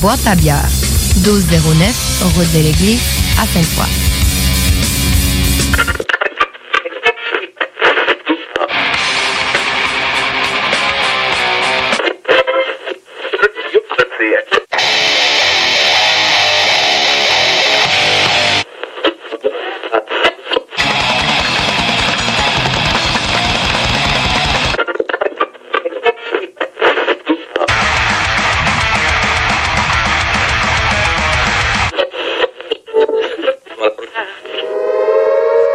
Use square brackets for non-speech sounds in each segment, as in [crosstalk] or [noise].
Boîte à bière. 1209, route de l'église, à Sainte-Foy.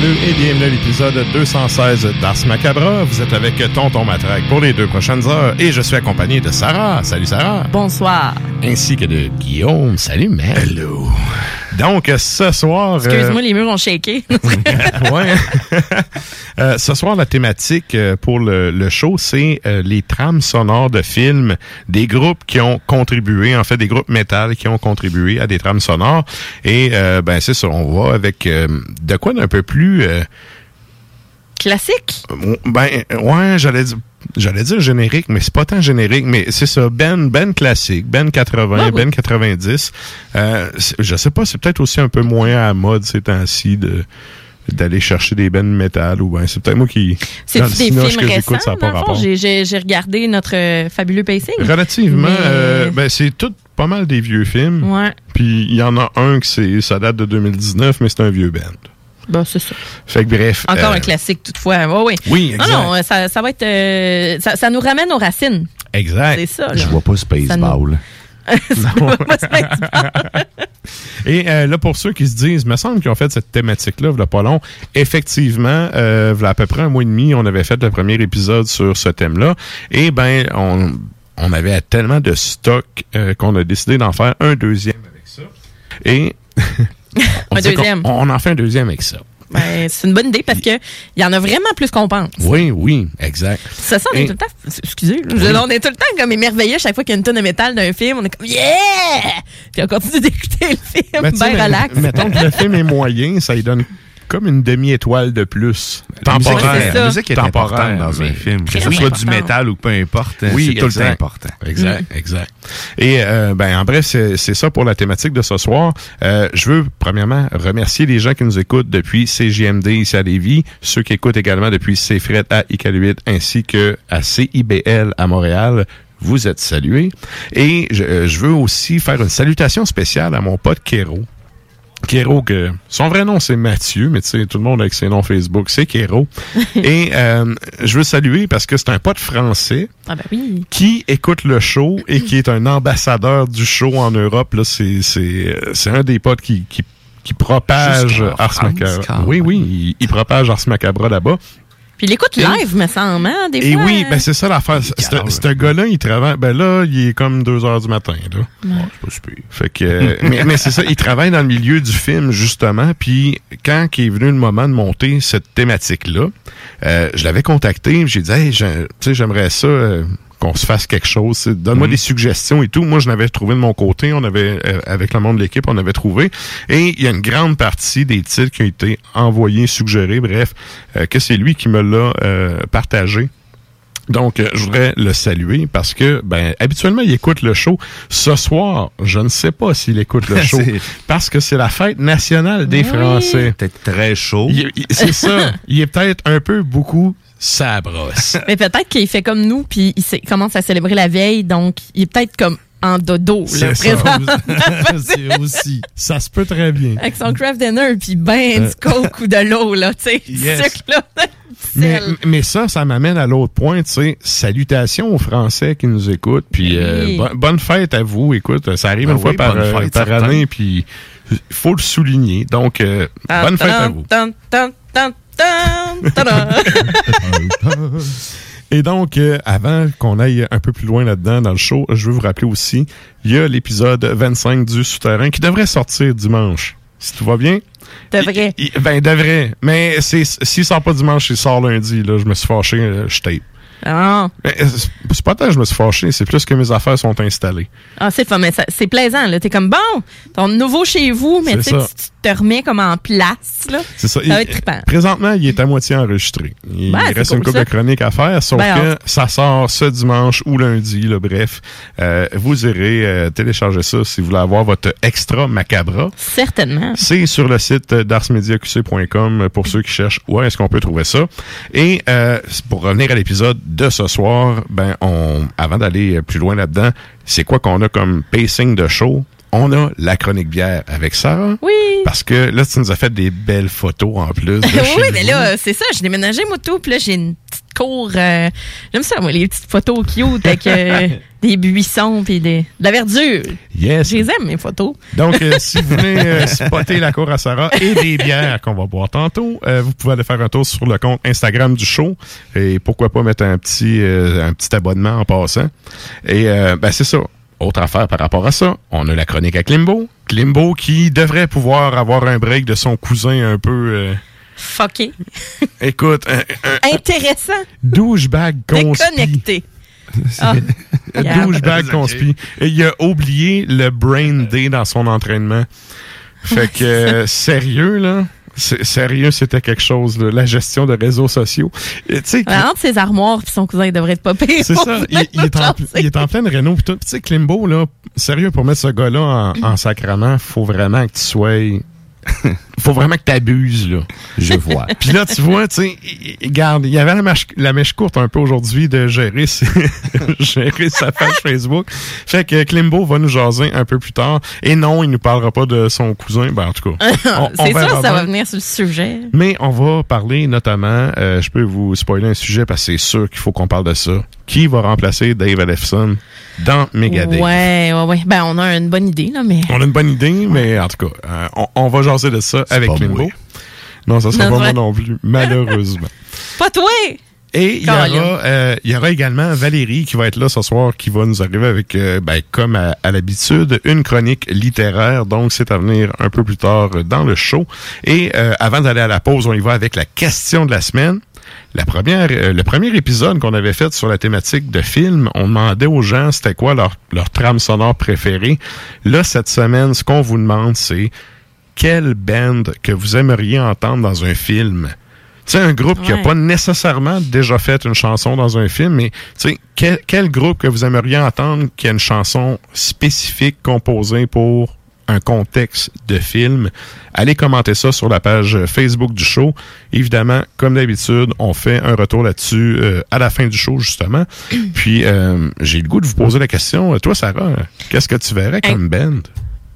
Salut et bienvenue à l'épisode 216 d'Ars Macabra. Vous êtes avec Tonton Matraque pour les deux prochaines heures et je suis accompagné de Sarah. Salut Sarah. Bonsoir. Ainsi que de Guillaume. Salut man. Hello. Donc ce soir... euh, Excuse-moi, les murs ont shaké. [laughs] [laughs] ouais. [laughs] Euh, ce soir, la thématique euh, pour le, le show, c'est euh, les trames sonores de films des groupes qui ont contribué, en fait, des groupes métal qui ont contribué à des trames sonores. Et euh, ben c'est ça, on va avec euh, de quoi d'un peu plus... euh, Classique? ben ouais, j'allais dire j'allais dire générique, mais c'est pas tant générique, mais c'est ça, Ben Ben classique, Ben 80, Ah oui. Ben 90. Euh, je sais pas, c'est peut-être aussi un peu moins à la mode ces temps-ci de d'aller chercher des Ben métal ou ben c'est peut-être moi qui C'est des films que récents, ça pas rapport. J'ai- regardé notre euh, fabuleux pacing. Relativement, Mais- euh, ben c'est tout pas mal des vieux films. Ouais. Puis il y en a un qui c'est ça date de 2019, mais c'est un vieux band. Bon, c'est ça. Fait que bref. Encore euh, un classique, toutefois. Ouais, ouais. Oui, Non, exact. non, ça, ça va être. euh, ça, ça nous ramène aux racines. Exact. C'est ça, là. Je vois pas Spaceball. [laughs] [laughs] Et euh, là, pour ceux qui se disent, me semble qu'ils ont fait cette thématique-là, il pas long. Effectivement, euh, v'là à peu près un mois et demi, on avait fait le premier épisode sur ce thème-là. Et ben, on, on avait tellement de stock euh, qu'on a décidé d'en faire un deuxième avec ça. Et [laughs] on Un deuxième. On en fait un deuxième avec ça. Ben, c'est une bonne idée parce que il y en a vraiment plus qu'on pense. Oui, oui, exact. C'est ça, on est Et- tout le temps. Excusez, là, on est tout le temps comme émerveillé à chaque fois qu'il y a une tonne de métal d'un film. On est comme Yeah! Puis on continue d'écouter le film, bien relax. Mettons que le film est moyen, ça lui donne comme une demi-étoile de plus. Temporaire. la musique est Temporaire, importante dans un film. Que ce soit du important. métal ou peu importe. Oui, c'est tout le temps exact. important. Exact, exact. Et euh, ben en bref, c'est ça pour la thématique de ce soir. Euh, je veux premièrement remercier les gens qui nous écoutent depuis CJMD ici à Lévis, ceux qui écoutent également depuis CFRET à Iqaluit ainsi que à CIBL à Montréal. Vous êtes salués. Et je, euh, je veux aussi faire une salutation spéciale à mon pote Kéro. Kéro, que son vrai nom c'est Mathieu, mais tu sais, tout le monde avec ses noms Facebook, c'est Kéro. [laughs] Et euh, je veux saluer parce que c'est un pote français Ah ben oui. qui écoute le show et qui est un ambassadeur du show en Europe. Là, c'est, c'est, c'est un des potes qui, qui, qui propage Ars quand Oui, oui, il, il propage Ars Macabra là-bas. Puis il écoute live, me semble, hein, des Et fois. oui, ben c'est ça l'affaire. Ce ce gars-là, il travaille. Ben là, il est comme 2 heures du matin. Là. Ouais, c'est pas super. Fait que, euh, mais mais c'est ça, il travaille dans le milieu du film justement. Puis quand il est venu le moment de monter cette thématique-là, euh, je l'avais contacté. J'ai dit, hey, j'ai- tu sais, j'aimerais ça. euh, qu'on se fasse quelque chose. Donne-moi des suggestions et tout. Moi, je n'avais trouvé de mon côté. On avait, euh, avec le monde de l'équipe, on avait trouvé. Et il y a une grande partie des titres qui ont été envoyés, suggérés, bref, euh, que c'est lui qui me l'a euh, partagé. Donc, euh, je voudrais le saluer parce que, ben, habituellement, il écoute le show. Ce soir, je ne sais pas s'il écoute le [laughs] show parce que c'est la fête nationale des Oui. Français. Peut-être très chaud. C'est ça. Il est peut-être un peu beaucoup sa brosse. [laughs] Mais peut-être qu'il fait comme nous, puis il, commence à célébrer la veille, donc il est peut-être comme en dodo, là, C'est ça. présent. [laughs] c'est aussi. Ça se peut très bien. Avec son craft dinner, puis ben du coke ou de l'eau, là, tu sais. Euh. Yes. [laughs] Mais, mais ça, ça m'amène à l'autre point, tu sais. Salutations aux Français qui nous écoutent. Puis euh, Oui. bo- bonne fête à vous. Écoute, ça arrive Ben une fois par, euh, fête, par année, puis il faut le souligner. Donc, euh, bonne fête à vous. Tan, tan, tan, tan, tan, tan. [laughs] Et donc, euh, avant qu'on aille un peu plus loin là-dedans dans le show, je veux vous rappeler aussi, il y a l'épisode 25 du Souterrain qui devrait sortir dimanche. Si tout va bien. Devrait. Il- il- ben, devrait. Mais s'il sort pas dimanche, il sort lundi. Là, je me suis fâché, euh, je tape. Ah, euh, c'est- pas tant que je me suis fâché, c'est plus que mes affaires sont installées. Ah, c'est fun, mais c'est plaisant. T'es comme, bon, ton nouveau chez vous, mais tu Te remets comme en place, là. C'est ça. Ça va être. Présentement, il est à moitié enregistré. Il Ben, reste cool, une couple ça. de chroniques à faire, sauf Ben, que ça sort ce dimanche ou lundi, là, bref. Euh, vous irez euh, télécharger ça si vous voulez avoir votre extra macabra. Certainement. C'est sur le site d'arsmediaqc.com pour ceux qui cherchent où est-ce qu'on peut trouver ça. Et euh, pour revenir à l'épisode de ce soir, ben on avant d'aller plus loin là-dedans, c'est quoi qu'on a comme pacing de show? On a la chronique bière avec Sarah. Oui. Parce que là, tu nous as fait des belles photos en plus. [laughs] oui, mais là, c'est ça, j'ai déménagé, moi, tout, puis là, j'ai une petite cour. euh, J'aime ça, moi, les petites photos cute avec euh, [laughs] des buissons puis des, de la verdure. Yes. Je les aime, mes photos. Donc, euh, si vous voulez euh, [laughs] spotter la cour à Sarah et des bières qu'on va boire tantôt, vous pouvez aller faire un tour sur le compte Instagram du show et pourquoi pas mettre un petit un petit abonnement en passant. Et ben c'est ça. Autre affaire par rapport à ça, on a la chronique à Klimbo. Klimbo qui devrait pouvoir avoir un break de son cousin un peu... euh, Fucké. [laughs] écoute, un, un Intéressant. douchebag. Déconnecté. [laughs] Ah, douchebag [laughs] conspi. Et il a oublié le brain day dans son entraînement. Fait que, euh, sérieux, là? C'est- Sérieux, c'était quelque chose, là, la gestion de réseaux sociaux. Et entre ses armoires puis son cousin, il devrait être pas pire. c'est ça, il, est en, il est en pleine réno. Puis Tu sais, Klimbo, là, sérieux, pour mettre ce gars-là en, en sacrament, faut vraiment que tu sois... faut vraiment que tu abuses, là. Je vois. [laughs] Puis là, tu vois, tu sais, regarde, il y avait la mèche, la mèche courte un peu aujourd'hui de [laughs] gérer, sa page Facebook. Fait que Klimbo va nous jaser un peu plus tard. Et non, il nous parlera pas de son cousin. Ben, en tout cas, [laughs] C'est sûr, ça va venir sur le sujet. Mais on va parler notamment, euh, je peux vous spoiler un sujet parce que c'est sûr qu'il faut qu'on parle de ça. Qui va remplacer Dave Ellefson dans Megadeth? Ouais, ouais, ouais. Ben, on a une bonne idée, là, mais. On a une bonne idée, mais en tout cas, euh, on, on va jaser de ça avec Klimbo. Non, ça sera Non, pas vrai. moi non plus, malheureusement. [laughs] Pas toi! Et il y, aura, euh, il y aura également Valérie qui va être là ce soir, qui va nous arriver avec, euh, ben, comme à, à l'habitude, une chronique littéraire. Donc, c'est à venir un peu plus tard dans le show. Et euh, avant d'aller à la pause, on y va avec la question de la semaine. La première, euh, le premier épisode qu'on avait fait sur la thématique de film, on demandait aux gens c'était quoi leur, leur trame sonore préférée. Là, cette semaine, ce qu'on vous demande, c'est quelle band que vous aimeriez entendre dans un film? Tu sais, un groupe qui n'a pas nécessairement déjà fait une chanson dans un film, mais tu sais, quel, quel groupe que vous aimeriez entendre qui a une chanson spécifique composée pour un contexte de film, allez commenter ça sur la page Facebook du show. Évidemment, comme d'habitude, on fait un retour là-dessus euh, à la fin du show, justement. [clears throat] Puis, euh, j'ai le goût de vous poser la question. Toi, Sarah, qu'est-ce que tu verrais comme band?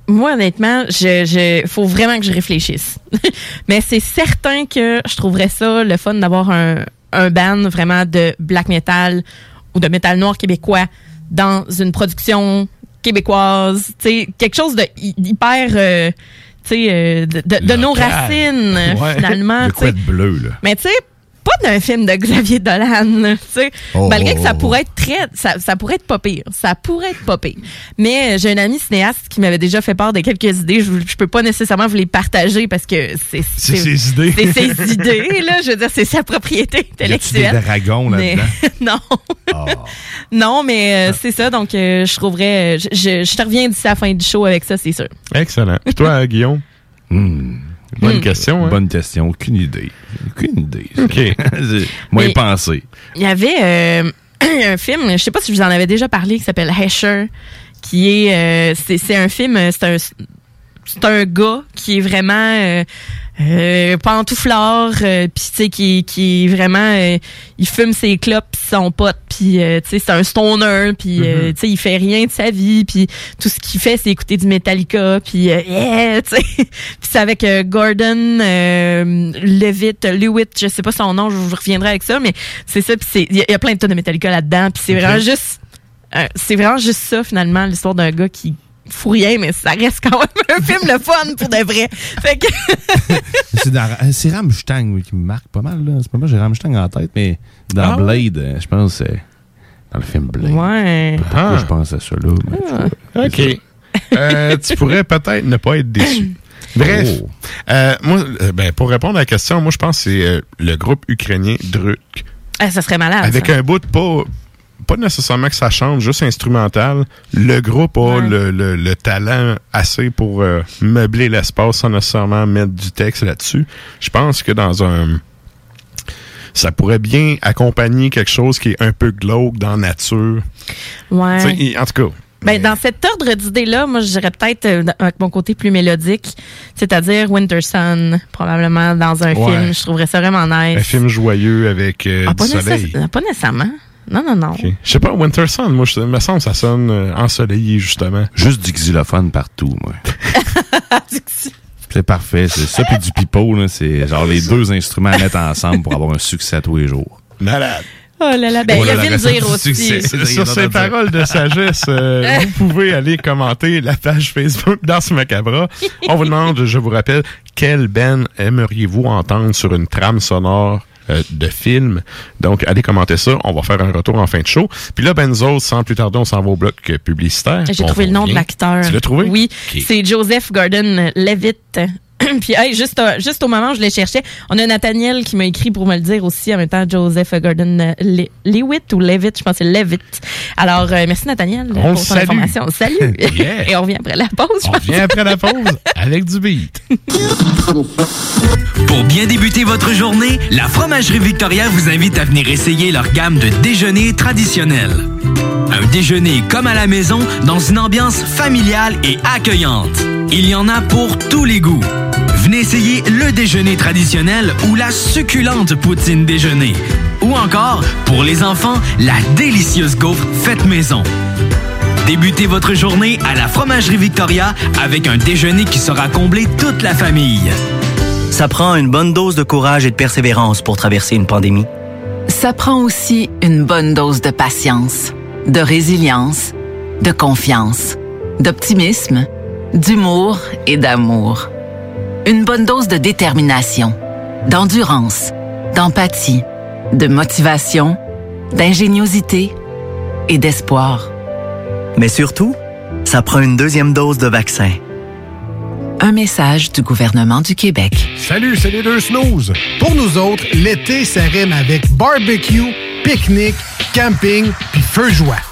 Moi, honnêtement, je, je, faut vraiment que je réfléchisse. [laughs] Mais c'est certain que je trouverais ça le fun d'avoir un, un band vraiment de black metal ou de métal noir québécois dans une production québécoise. Tu sais, quelque chose de hy- hyper, euh, tu sais, euh, de, de- de nos racines, Ouais. finalement. [laughs] Tu quoi de bleu, là? Mais tu sais, pas d'un film de Xavier Dolan, là, [laughs] tu sais. Oh, Malgré que ça oh, oh. pourrait être très, ça, ça pourrait être pas pire. Ça pourrait être pas pire. Mais euh, j'ai un ami cinéaste qui m'avait déjà fait part de quelques idées. Je, je peux pas nécessairement vous les partager parce que c'est, C'est ses idées. C'est ses [laughs] idées, là. Je veux dire, c'est sa propriété Y a-tu des intellectuelle. dragons Mais- là-dedans? [laughs] non. Ah. Non, mais euh, c'est ça. Donc, euh, je trouverais. Je, je, je te reviens d'ici la fin du show avec ça, c'est sûr. Excellent. Puis toi, Guillaume? Hmm. Bonne question, hein? Bonne question. Aucune idée. Aucune idée. OK. [laughs] Moi, Mais- y penser. Il y avait euh, [clears throat] un film, je sais pas si je vous en avais déjà parlé, qui s'appelle Hesher, qui est, euh, c'est, c'est un film, c'est un, c'est un gars qui est vraiment euh, euh, pantouflard, euh, puis tu sais qui, qui est vraiment, euh, il fume ses clopes, pis son pote, puis euh, tu sais c'est un stoner, puis euh, tu sais il fait rien de sa vie, puis tout ce qu'il fait c'est écouter du Metallica, puis yeah, [laughs] tu sais, puis c'est avec euh, Gordon euh, Levitt, Lewitt, je sais pas son nom, je vous reviendrai avec ça, mais c'est ça, puis c'est il y, a- il y a plein de tonnes de Metallica là-dedans, puis c'est vraiment juste c'est vraiment juste ça finalement l'histoire d'un gars qui fout rien mais ça reste quand même un film le fun pour de vrai. Fait que [laughs] C'est dans- c'est Rammstein oui, qui me marque pas mal. Là. C'est pas moi, j'ai Rammstein en tête, mais dans Ah? Blade, euh, je pense que c'est dans le film Blade. ouais. Pourquoi Ah. je pense à ça là? je- OK. Euh, tu pourrais peut-être ne pas être déçu. [laughs] Bref, Oh. euh, moi, euh, ben, pour répondre à la question, moi, je pense que c'est euh, le groupe ukrainien Druk. Ah, ça serait malade. Avec ça. un bout de pas, pas nécessairement que ça chante, juste instrumental. Le groupe a Ouais. le, le- le talent assez pour euh, meubler l'espace sans nécessairement mettre du texte là-dessus. Je pense que dans un... Ça pourrait bien accompagner quelque chose qui est un peu glauque dans nature. Ouais. Et- En tout cas, Ben, dans cet ordre d'idées-là, moi, je dirais peut-être euh, avec mon côté plus mélodique, c'est-à-dire Winter Sun, probablement dans un Ouais. film. Je trouverais ça vraiment nice. un film joyeux avec euh, Ah, du pas, soleil. nécess- pas nécessairement. Non, non, non. Je sais pas, Winter Sun, moi, je, me semble que ça sonne euh, ensoleillé, justement. Juste du xylophone partout, moi. [laughs] C'est parfait. C'est ça puis du pipeau, là. C'est genre les deux instruments à mettre ensemble pour avoir un succès à tous les jours. Malade. Oh là là, ben, Oh il y a recette dire aussi. succès. Sur ces paroles de sagesse, euh, [laughs] vous pouvez aller commenter la page Facebook d'Ars Macabra. On vous demande, je vous rappelle, quelle band aimeriez-vous entendre sur une trame sonore euh, de film. Donc, allez commenter ça. On va faire un retour en fin de show. Puis là, ben, autres, sans plus tarder, on s'en va au bloc publicitaire. J'ai trouvé le nom de l'acteur. Tu l'as trouvé? Oui, c'est Joseph Gordon Levitt. [clears throat] Puis, hey, juste, euh, juste au moment où je le cherchais, on a Nathaniel qui m'a écrit pour me le dire aussi en même temps, Joseph Gordon euh, Le- Lewitt ou Levitt, je pense que c'est Levitt. Alors, euh, merci Nathaniel On pour ton salue. information. [laughs] Salut! Yeah. Et on revient après la pause, je On pense. revient après la pause avec du beat. [laughs] Pour bien débuter votre journée, la Fromagerie Victoria vous invite à venir essayer leur gamme de déjeuners traditionnels. Un déjeuner comme à la maison, dans une ambiance familiale et accueillante. Il y en a pour tous les goûts. Venez essayer le déjeuner traditionnel ou la succulente poutine déjeuner. Ou encore, pour les enfants, la délicieuse gaufre faite maison. Débutez votre journée à la Fromagerie Victoria avec un déjeuner qui saura combler toute la famille. Ça prend une bonne dose de courage et de persévérance pour traverser une pandémie. Ça prend aussi une bonne dose de patience, de résilience, de confiance, d'optimisme, d'humour et d'amour. Une bonne dose de détermination, d'endurance, d'empathie, de motivation, d'ingéniosité et d'espoir. Mais surtout, ça prend une deuxième dose de vaccin. Un message du gouvernement du Québec. Salut, c'est les deux snooze. Pour nous autres, l'été, ça rime avec barbecue, pique-nique, camping, puis feu joie.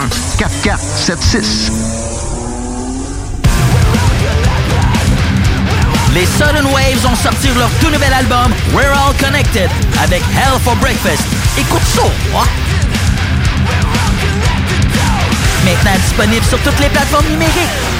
881 4476. Les Sudden Waves ont sorti leur tout nouvel album We're All Connected avec Hell for Breakfast. Écoute ça! Hein? Maintenant disponible sur toutes les plateformes numériques.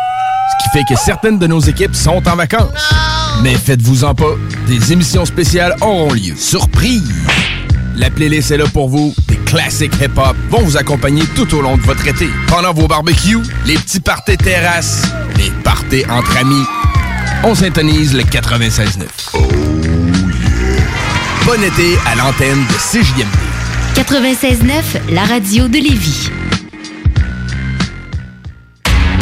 Qui fait que certaines de nos équipes sont en vacances. Mais faites-vous-en pas, des émissions spéciales auront lieu. Surprise! La playlist est là pour vous. Des classiques hip-hop vont vous accompagner tout au long de votre été. Pendant vos barbecues, les petits parties terrasses, les parties entre amis. On s'intonise le 96.9. Oh Bon été à l'antenne de CJMD. 96.9, la radio de Lévis.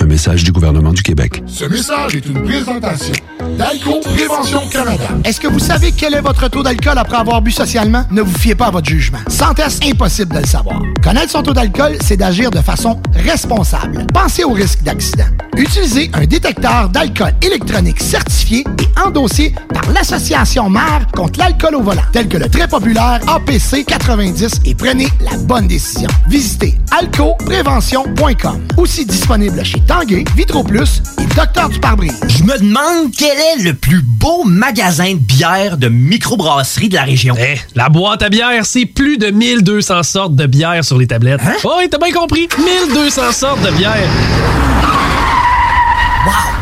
Un message du gouvernement du Québec. Ce message est une présentation d'Alco Prévention Canada. Est-ce que vous savez quel est votre taux d'alcool après avoir bu socialement? Ne vous fiez pas à votre jugement. Sans test, impossible de le savoir. Connaître son taux d'alcool, c'est d'agir de façon responsable. Pensez au risque d'accident. Utilisez un détecteur d'alcool électronique certifié et endossé par l'Association mère contre l'alcool au volant, tel que le très populaire APC 90 et prenez la bonne décision. Visitez alcoprévention.com. Aussi disponible chez Tanguay, Vitro Plus et Docteur du pare-brise. Je me demande quel est le plus beau magasin de bière de microbrasserie de la région. Eh, la boîte à bière, c'est plus de 1200 sortes de bière sur les tablettes. Hein? Oh, t'as bien compris? 1200 sortes de bière. Wow!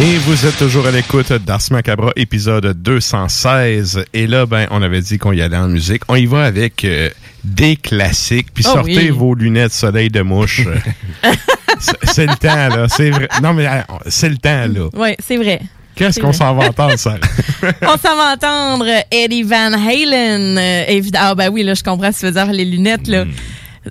Et vous êtes toujours à l'écoute d'Ars Macabra, épisode 216. Et là, ben, on avait dit qu'on y allait en musique. On y va avec euh, des classiques. Puis Oh sortez oui. vos lunettes soleil de mouche. [laughs] C'est- le temps, là. C'est vrai. Non, mais euh, c'est le temps, là. Oui, c'est vrai. Qu'est-ce qu'on s'en va entendre, ça? [laughs] On s'en va entendre Eddie Van Halen. Euh, évid- ah, ben oui, là, je comprends ce que tu veux dire, les lunettes, là.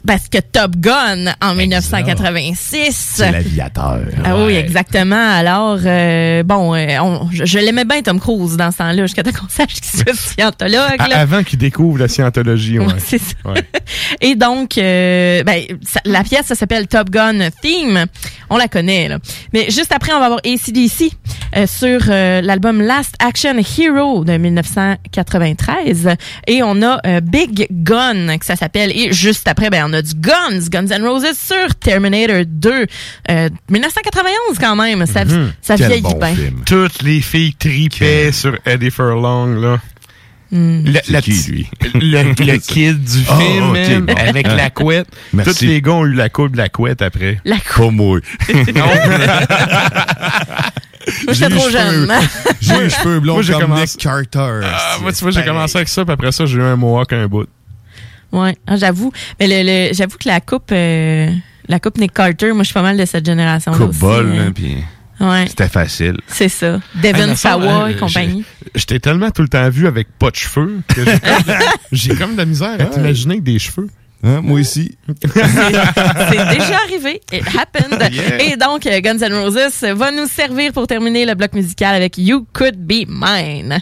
Parce que Top Gun, en 1986. C'est l'aviateur. Ah oui, exactement. Alors, euh, bon, euh, on- je, je l'aimais bien, Tom Cruise, dans ce temps-là, jusqu'à temps qu'on sache qu'il soit [laughs] scientologue. Là. Avant qu'ils découvrent la scientologie, ouais. Ouais, [laughs] c'est ça. Ouais. Et donc, euh, ben, ça- la pièce, ça s'appelle Top Gun Theme. On la connaît, là. Mais juste après, on va avoir ACDC euh, sur l'album Last Action Hero de 1993. Et on a Big Gun, que ça s'appelle. Et juste après, ben, on a du Guns, Guns N' Roses sur Terminator 2. Euh, 1991 quand même. Ça, Mhm. ça Quel vieillit bon bien. film. Toutes les filles tripaient sur Eddie Furlong, là. Hmm. Le, la qui, lui? le, le [laughs] kid du Ah, film, bon. avec Ah. la couette. Merci. Tous les gars ont eu la coupe de la couette après. La Pas moi. [laughs] [laughs] Moi, j'étais trop jeune. J'ai les cheveux blonds Moi, j'ai comme commencé- Nick Carter. Ah, moi, tu vois, j'ai commencé avec ça, puis après ça, j'ai eu un mohawk un bout. Ouais, ah, j'avoue. Mais le, le- j'avoue que la coupe, euh, la coupe Nick Carter, moi, je suis pas mal de cette génération-là Coupe aussi. bol, euh. là, puis Ouais, c'était facile. c'est ça. Hey, Devin Sawa hein, et compagnie. Je t'ai tellement tout le temps vu avec pas de cheveux que j'ai comme, de la [laughs] misère à t'imaginer avec des cheveux. Hein, moi aussi. [laughs] C'est déjà [laughs] arrivé. It happened. Yeah. Et donc, euh, Guns N' Roses va nous servir pour terminer le bloc musical avec You Could Be Mine.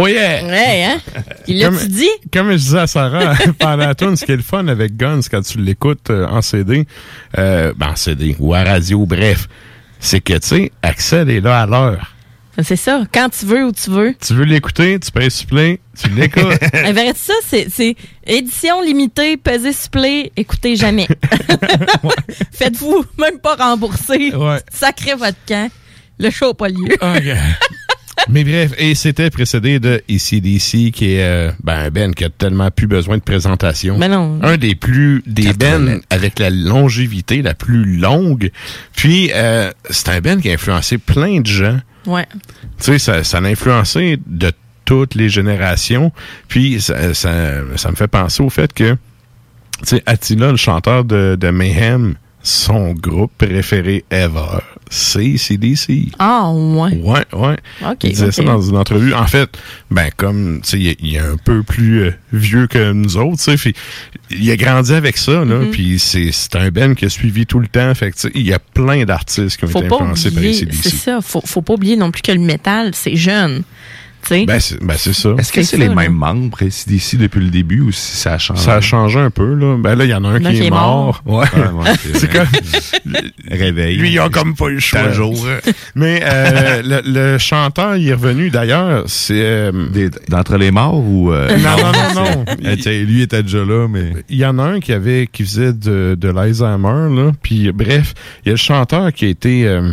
Oh yeah! Ouais, hein? Il l'a-tu dit? Comme je disais à Sarah [laughs] pendant la tune, ce qui est le fun avec Guns quand tu l'écoutes euh, en CD, euh, ben en CD ou à radio, bref, c'est que, tu sais, Axel est là à l'heure. C'est ça. Quand tu veux, où tu veux. Tu veux l'écouter, tu payes supplé, tu l'écoutes. [laughs] En vérité, ça, c'est, édition limitée, pesez supplé, écoutez jamais. [laughs] Faites-vous même pas rembourser. Sacrez votre camp. Le show n'a pas lieu. Mais bref, et c'était précédé de ACDC, qui est euh, ben, un Ben qui a tellement plus besoin de présentation. Ben non. Un des plus, des Ben avec la longévité la plus longue. Puis, euh, c'est un Ben qui a influencé plein de gens. Ouais. Tu sais, ça, ça a influencé de toutes les générations. Puis, ça, ça, ça me fait penser au fait que, tu sais, Attila, le chanteur de, de Mayhem, son groupe préféré ever, c'est CDC. Ah, ouais. Ouais, ouais. Ok, il disait ça dans une entrevue. En fait, ben comme, tu sais, il est- il est un peu plus euh, vieux que nous autres, tu sais, il a grandi avec ça, là, Mhm. puis c'est un Ben qui a suivi tout le temps, fait que, tu sais, il y a plein d'artistes qui ont Faut été influencés par oublier, c'est ça. Faut, faut pas oublier non plus que le métal, c'est jeune. Tu sais? Ben, c'est ben, c'est ça. Est-ce que C'est les là. mêmes membres ici depuis le début ou si ça a changé? Ça a changé un peu, là. Ben là, il y en a un qui, est mort. Ouais, ouais, c'est [laughs] c'est comme... [laughs] Réveil. Lui, il a comme pas eu le choix. Jour. [laughs] Mais euh, le, le chanteur, il est revenu, d'ailleurs, c'est... euh, D'entre les morts ou... euh, Non, non, non, non. Eh, tiens, lui était déjà là, mais... Il y en a un qui avait qui faisait de, de l'Alzheimer, là. Puis bref, il y a le chanteur qui a été euh,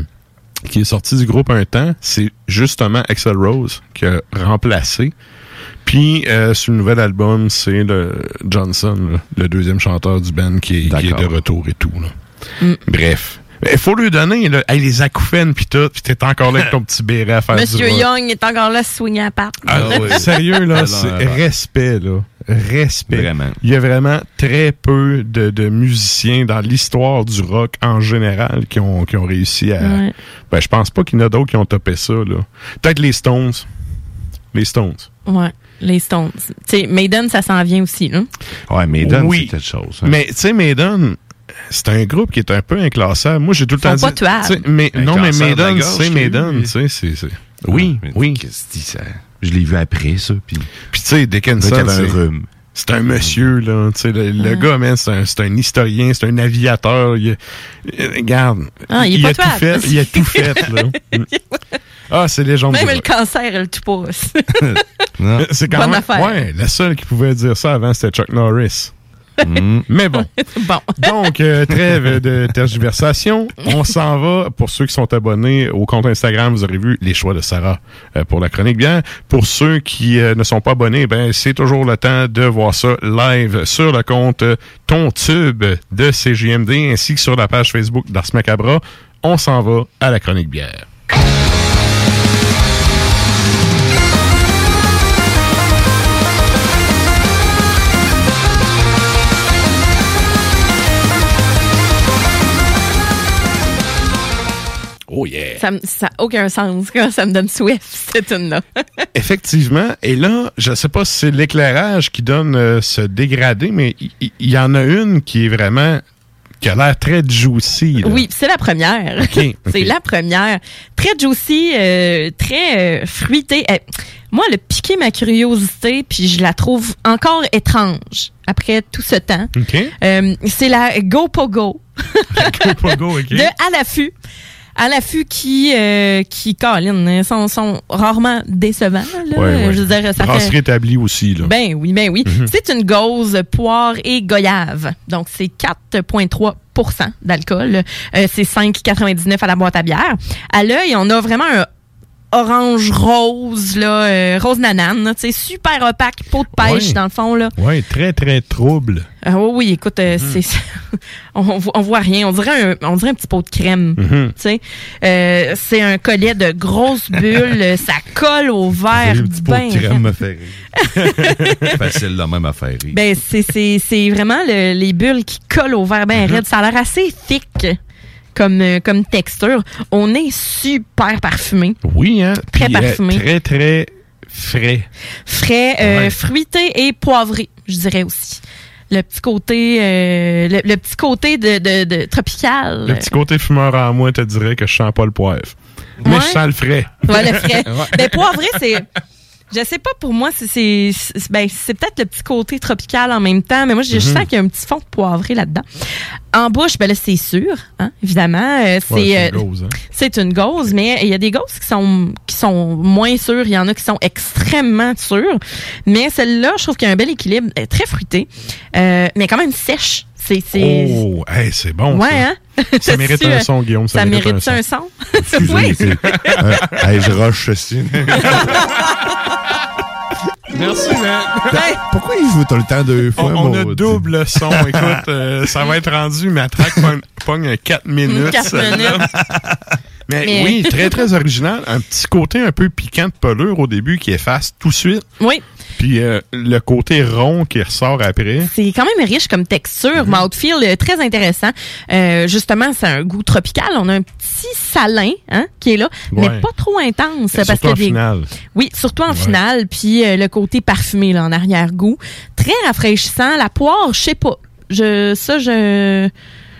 qui est sorti du groupe un temps, c'est justement Axel Rose qui a remplacé. Puis euh, sur le nouvel album, c'est le Johnson, là, le deuxième chanteur du band qui est, qui est de retour et tout. Là. Mm. Bref. Il faut lui donner là, hey, les acouphènes puis tout, puis t'es encore là avec ton petit béret à faire Monsieur du rock. Young est encore là, swing à part. Ah, Sérieux, là, c'est respect, là. Respect. Vraiment. Il y a vraiment très peu de, de musiciens dans l'histoire du rock en général qui ont, qui ont réussi à. Ouais. Ben, je pense pas qu'il y en a d'autres qui ont topé ça, là. Peut-être les Stones. Les Stones. Ouais, les Stones. Tu sais, Maiden, ça s'en vient aussi, là. Ouais, Maiden, Oui. c'est quelque chose. hein. Mais, tu sais, Maiden, c'est un groupe qui est un peu inclassable. Moi, j'ai tout le temps pas dit. tuables. mais, non, mais Maiden, c'est Maiden, tu sais, c'est. c'est- Oui, oui. qu'est-ce que tu dis, ça? Je l'ai vu après, ça, puis... Puis tu sais, Dickinson, c'est- un monsieur, là. Tu sais, le, gars, man, c'est un, historien, c'est un aviateur. Il, euh, regarde. Ah, il est a tout fait. Il a [laughs] tout fait, là. Mm. Ah, c'est légendaire. Même le cancer, elle tout passe. [laughs] C'est quand Bonne même. affaire. Ouais, la seule qui pouvait dire ça avant, c'était Chuck Norris. [laughs] Mais bon. [laughs] bon. Donc, euh, trêve de tergiversation. On [laughs] s'en va. Pour ceux qui sont abonnés au compte Instagram, vous aurez vu les choix de Sarah euh, pour la chronique bien. Pour ceux qui euh, ne sont pas abonnés, ben c'est toujours le temps de voir ça live sur le compte Ton Tube de CGMD ainsi que sur la page Facebook d'Ars Macabra. On s'en va à la chronique bière. Oh yeah! Ça n'a aucun sens ça me donne Swift, [laughs] cette tune-là. Effectivement. Et là, je sais pas si c'est l'éclairage qui donne euh, ce dégradé, mais il y, en a une qui est vraiment qui a l'air très juicy. là. Oui, c'est la première. [laughs] C'est la première. Très juicy, euh, très euh, fruitée. Eh, moi, elle a piqué ma curiosité, puis je la trouve encore étrange après tout ce temps. C'est la Go Pogo [laughs] Pogo, OK. de À l'affût. À l'affût qui, euh, qui, Colin, hein, sont, sont rarement décevants. Là. Ouais, ouais. Je veux dire, ça fait... établie aussi, là. Ben oui, ben oui. Mhm. C'est une gauze, poire et goyave. Donc, c'est 4,3% d'alcool. Euh, c'est 5,99 à la boîte à bière. À l'œil, on a vraiment un orange rose, là, euh, rose nanane. Sais, super opaque, peau de pêche, Ouais. dans le fond. là. Ouais, très, très trouble. Ah oui, oui, écoute, euh, c'est [laughs] on, on voit rien. On dirait un, on dirait un petit pot de crème. Mhm. Tu sais, Euh, c'est un collet de grosses bulles. [laughs] ça colle au verre du de bain. crème me fait rire. [laughs] Facile de même à faire rire. Ben, c'est, c'est, c'est vraiment le- les bulles qui collent au verre bien raide. Ça a l'air assez thick comme, euh, comme texture. On est super parfumé. Oui, hein? Très Puis, euh, parfumé. très, très frais. Frais, euh, Ouais. fruité et poivré, je dirais aussi. Le petit côté, euh, le, le petit côté de, de, de tropical. Le petit côté fumeur en moi te dirait que je sens pas le poivre. Mais Ouais. je sens le frais. Ouais, le frais. [laughs] Ouais. Ben, poivré, c'est. Je sais pas, pour moi, c'est c'est ben, c'est peut-être le petit côté tropical en même temps, mais moi, je, Mhm. sens qu'il y a un petit fond de poivré là-dedans. En bouche, ben là, c'est sûr, hein, évidemment. euh, c'est Ouais, c'est une euh, gauze, hein. c'est une gauze, mais il y a des gauzes qui sont qui sont moins sûres, il y en a qui sont extrêmement sûres. Mais celle-là, je trouve qu'il y a un bel équilibre, elle est très fruitée, euh, mais quand même sèche. C'est c'est Oh, hey, c'est bon. ouais, ça. hein? [laughs] Ça mérite un euh, son, Guillaume. Ça, Ça mérite, mérite un un son. [laughs] c'est- euh, hey, je rush ceci. [laughs] Merci, man. Pourquoi il joue tout le temps deux fois? On, on a double son. Écoute, euh, ça va être rendu, ma track pogne- pogne 4 minutes. Quatre celle-là. minutes. Mais, Mais- oui, très, très original. Un petit côté un peu piquant de pelure au début qui efface tout de suite. Oui. Puis euh, le côté rond qui ressort après. C'est quand même riche comme texture. Mouthfeel, euh, très intéressant. Euh, justement, c'est un goût tropical. On a un petit salin hein, qui est là, mais pas trop intense. Surtout parce que en des- finale. Oui, surtout en finale. Puis euh, le côté parfumé là, en arrière-goût. Très rafraîchissant. La poire, je sais pas. Je, ça, je...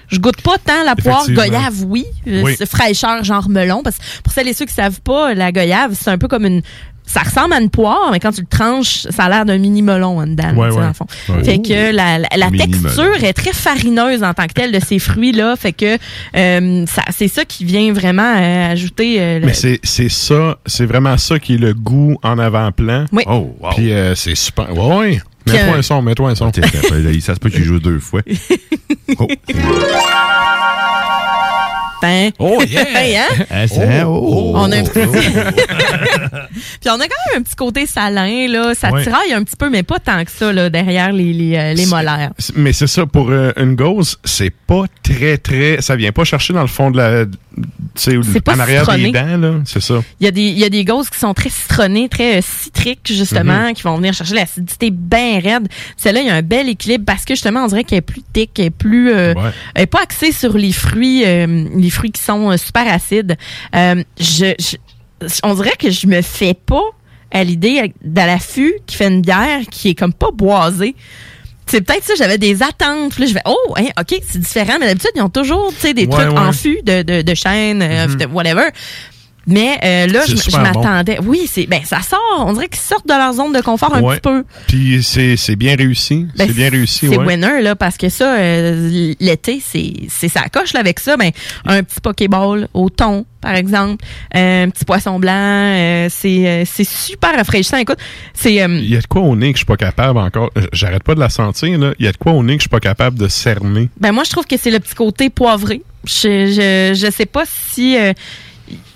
Je goûte pas tant la poire goyave, oui. Euh, Oui. fraîcheur, genre melon. Parce que pour celles et ceux qui savent pas, la goyave, c'est un peu comme une... Ça ressemble à une poire, mais quand tu le tranches, ça a l'air d'un mini melon en dedans, Ouais, dans le fond. Ouais. Fait que la, la, texture est très farineuse en tant que telle de ces fruits-là. Fait que euh, ça, c'est ça qui vient vraiment euh, ajouter... euh, le- Mais c'est c'est ça, c'est vraiment ça qui est le goût en avant-plan. Oui. Oh, wow. Puis euh, c'est super. Puis, Mets-toi un son, mets-toi un son. Ça se peut qu'il joue deux fois. [laughs] Oh. Oh, [laughs] yeah! hey, hein? Ah, [laughs] c'est- oh. On a un petit... [laughs] Puis on a quand même un petit côté salin, là. Ça Ouais. tiraille un petit peu, mais pas tant que ça, là, derrière les, les, euh, les molaires. Mais c'est ça, pour euh, une gauze, c'est pas très, très. Ça vient pas chercher dans le fond de la. tu sais, C'est pas en arrière citronné. des dents, là. C'est ça. Il y a des, il y a des gauzes qui sont très citronnées, très euh, citriques, justement, qui vont venir chercher l'acidité bien raide. Celle-là, il y a un bel équilibre parce que, justement, on dirait qu'elle est plus thick, qu'elle est plus... euh, Ouais. elle est pas axée sur les fruits, les fruits qui sont euh, super acides. Euh, je, je- on dirait que je me fais pas à l'idée la l'affût qui fait une bière qui est comme pas boisée. C'est peut-être ça, j'avais des attentes. Là, je vais, oh, hein, OK, c'est différent. Mais d'habitude, ils ont toujours des Ouais, trucs ouais. en fût de, de, de chêne, euh, de whatever. Mais euh, là, je, je super bon. m'attendais. Oui, c'est ben ça sort. On dirait qu'ils sortent de leur zone de confort un Ouais. petit peu. Puis c'est c'est bien réussi. Ben, c'est bien réussi, C'est ouais. winner, là, parce que ça, euh, l'été, c'est c'est ça coche là, avec ça. Ben, un petit Pokéball au thon, par exemple, euh, un petit poisson blanc, euh, c'est euh, c'est super rafraîchissant. Écoute, c'est euh, Il y a de quoi au nez que je suis pas capable encore. euh, J'arrête pas de la sentir, là. Il y a de quoi au nez que je suis pas capable de cerner. ben moi je trouve que c'est le petit côté poivré. Je je je sais pas si euh,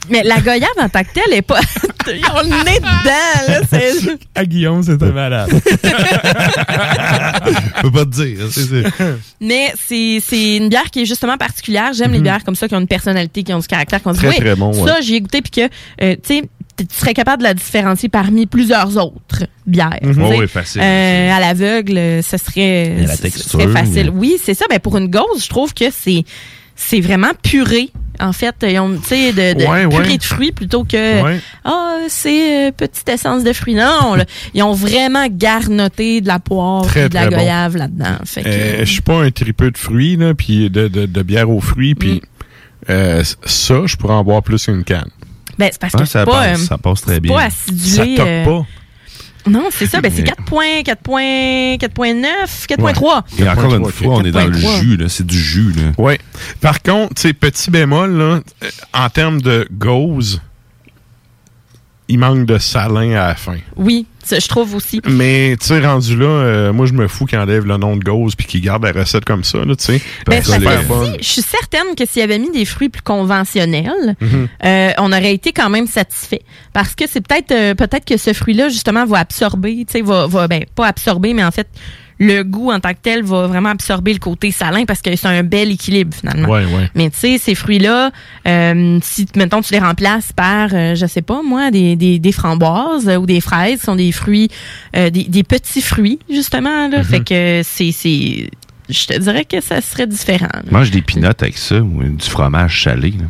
mais la goyave en tant que telle est pas [laughs] ont le nez dedans là, c'est [laughs] À Guillaume, c'était malade. [laughs] Je peux pas te dire. c'est- c'est- Mais c'est c'est une bière qui est justement particulière. J'aime les bières comme ça qui ont une personnalité, qui ont du caractère, qu'on dit Mhm. Très, oui, très bon, ça ouais. j'y ai goûté puis que euh, tu sais tu serais capable de la différencier parmi plusieurs autres bières. Mhm. tu sais. Oh oui, facile. Euh, à l'aveugle, ce serait, ce texture, serait facile. Oui, c'est ça. Mais pour une gauze, je trouve que c'est c'est vraiment puré. En fait, ils ont, tu sais, de, de Ouais, purée ouais. de fruits plutôt que Ouais. ah c'est euh, petite essence de fruits. Non, là, ils ont vraiment garnoté de la poire Très, et de la bon. goyave là-dedans. Euh, je suis pas un tripeux de fruits, là, puis de, de, de bière aux fruits, puis Mm. euh, ça, je pourrais en boire plus qu'une canne. Ben, c'est parce Ouais, que ça c'est pas, passe, euh, ça passe très bien. pas Ça acidulé. toque euh, pas. Non, c'est ça. Ben, c'est Mais- 4 points, 4 points, 4.9, 4.3. Et encore une 4.3, fois, on est dans le 4.3. jus, là. C'est du jus, là. Oui. Par contre, tu sais, petit bémol, là, en termes de gauze, il manque de salin à la fin. Oui, je trouve aussi. Mais, tu sais, rendu là, euh, moi, je me fous qu'il enlève le nom de gauze puis qu'il garde la recette comme ça, là, tu sais. Ben, je suis certaine que s'il avait mis des fruits plus conventionnels, Mhm. euh, on aurait été quand même satisfait. Parce que c'est peut-être euh, peut-être que ce fruit-là, justement, va absorber, tu sais, va, va ben, pas absorber, mais en fait, le goût en tant que tel va vraiment absorber le côté salin parce que c'est un bel équilibre, finalement. Ouais, ouais. Mais tu sais, ces fruits-là, euh, si, mettons, tu les remplaces par, euh, je sais pas, moi, des, des, des framboises euh, ou des fraises, qui sont des fruits, des, des petits fruits, justement, là. Fait que c'est, c'est, je te dirais que ça serait différent. là. Mange des pinottes avec ça ou du fromage salé, là.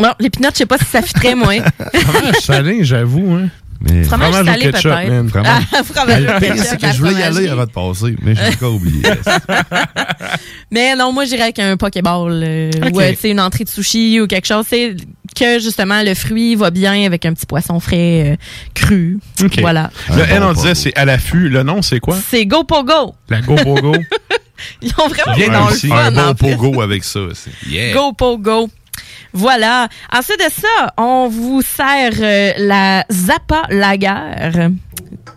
Non, les peanuts, je sais pas si ça fitterait, moi. [laughs] Fromage salé, j'avoue, hein. Mais Fromage Fromage au salé, ketchup, peut-être. man. Fromage- Ah, fromage au Le pire, ketchup, c'est que je voulais y aller avant de passer, mais j'ai encore oublié. [laughs] Mais non, moi, j'irais avec un Pokéball. euh. Ou, euh, une entrée de sushi ou quelque chose. C'est que justement le fruit va bien avec un petit poisson frais euh, cru. Voilà. Le N, on disait, c'est à l'affût. Le nom, c'est quoi? C'est Go Pogo. La Go Pogo. [laughs] Ils ont vraiment Bien des noms le aussi. fun, Un bon pogo avec ça. c'est- Yeah. Go Pogo. Voilà. Ensuite de ça, on vous sert euh, la Zappa Lager.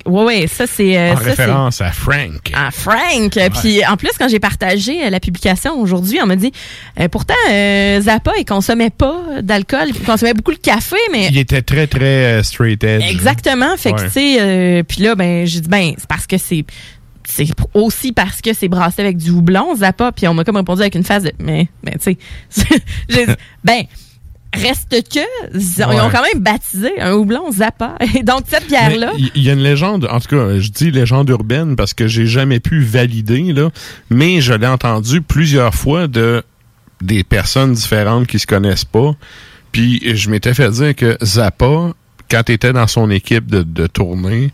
Ouais, ouais, ça c'est. euh, en ça, référence à Frank. Ah, Frank. Puis en plus, quand j'ai partagé euh, la publication aujourd'hui, on m'a dit euh, pourtant Zappa il consommait pas d'alcool, il consommait beaucoup de café, mais Il était très, très straight edge. exactement. Fait que tu sais, puis là ben j'ai dit ben c'est parce que c'est c'est aussi parce que c'est brassé avec du houblon Zappa. Puis on m'a comme répondu avec une phase de mais mais tu sais, [laughs] j'ai dit [laughs] ben reste que ils ont, ils ont Ouais. quand même baptisé un houblon Zappa. [laughs] Et donc cette bière là. Mais Il il y a une légende, en tout cas, je dis légende urbaine parce que j'ai jamais pu valider, là, mais je l'ai entendu plusieurs fois de des personnes différentes qui se connaissent pas. Puis je m'étais fait dire que Zappa, quand tu étais dans son équipe de, de tournée,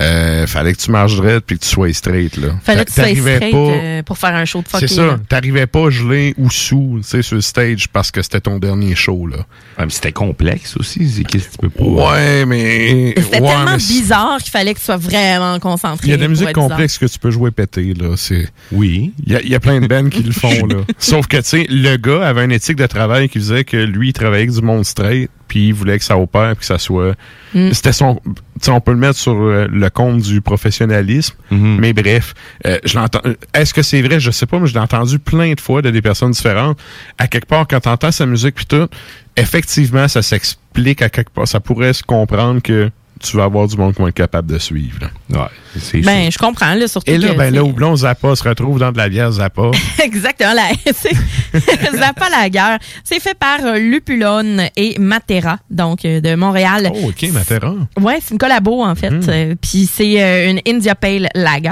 euh, fallait que tu marches droit puis que tu sois straight. Là. Fallait que tu sois T'arrivais straight pas- euh, pour faire un show de fucking. C'est ça. T'arrivais pas gelé ou sous, tu sais, sur le stage parce que c'était ton dernier show, là. Ouais, mais c'était complexe aussi. C'est qu'est-ce que tu peux pas. Ouais, mais. C'était ouais, tellement mais bizarre qu'il fallait que tu sois vraiment concentré. Il y a de la musique bizarre. complexe que tu peux jouer pété, là. C'est. Oui. Il y a, il y a plein de bands qui le font, [laughs] là. Sauf que, tu sais, le gars avait une éthique de travail qui faisait que lui, il travaillait avec du monde straight, puis il voulait que ça opère, puis que ça soit. Mm. C'était son. Tu sais, on peut le mettre sur euh, le compte du professionnalisme, mais bref, euh, je l'entends. euh, Est-ce que c'est vrai? Je sais pas, mais je l'ai entendu plein de fois de des personnes différentes. À quelque part, quand t'entends sa musique, puis tout, effectivement, ça s'explique à quelque part. Ça pourrait se comprendre que tu vas avoir du monde qui va être capable de suivre. là. Ouais, Ben, je comprends, là, surtout Et là, que, ben, le houblon Zappa se retrouve dans de la bière Zappa. [laughs] Exactement. La, [laughs] [laughs] Zappa Lager. C'est fait par euh, Lupulone et Matera, donc euh, de Montréal. Oh, OK, Matera. Ouais, c'est une collabo en fait. Mm. Euh, Puis c'est une India Pale Lager.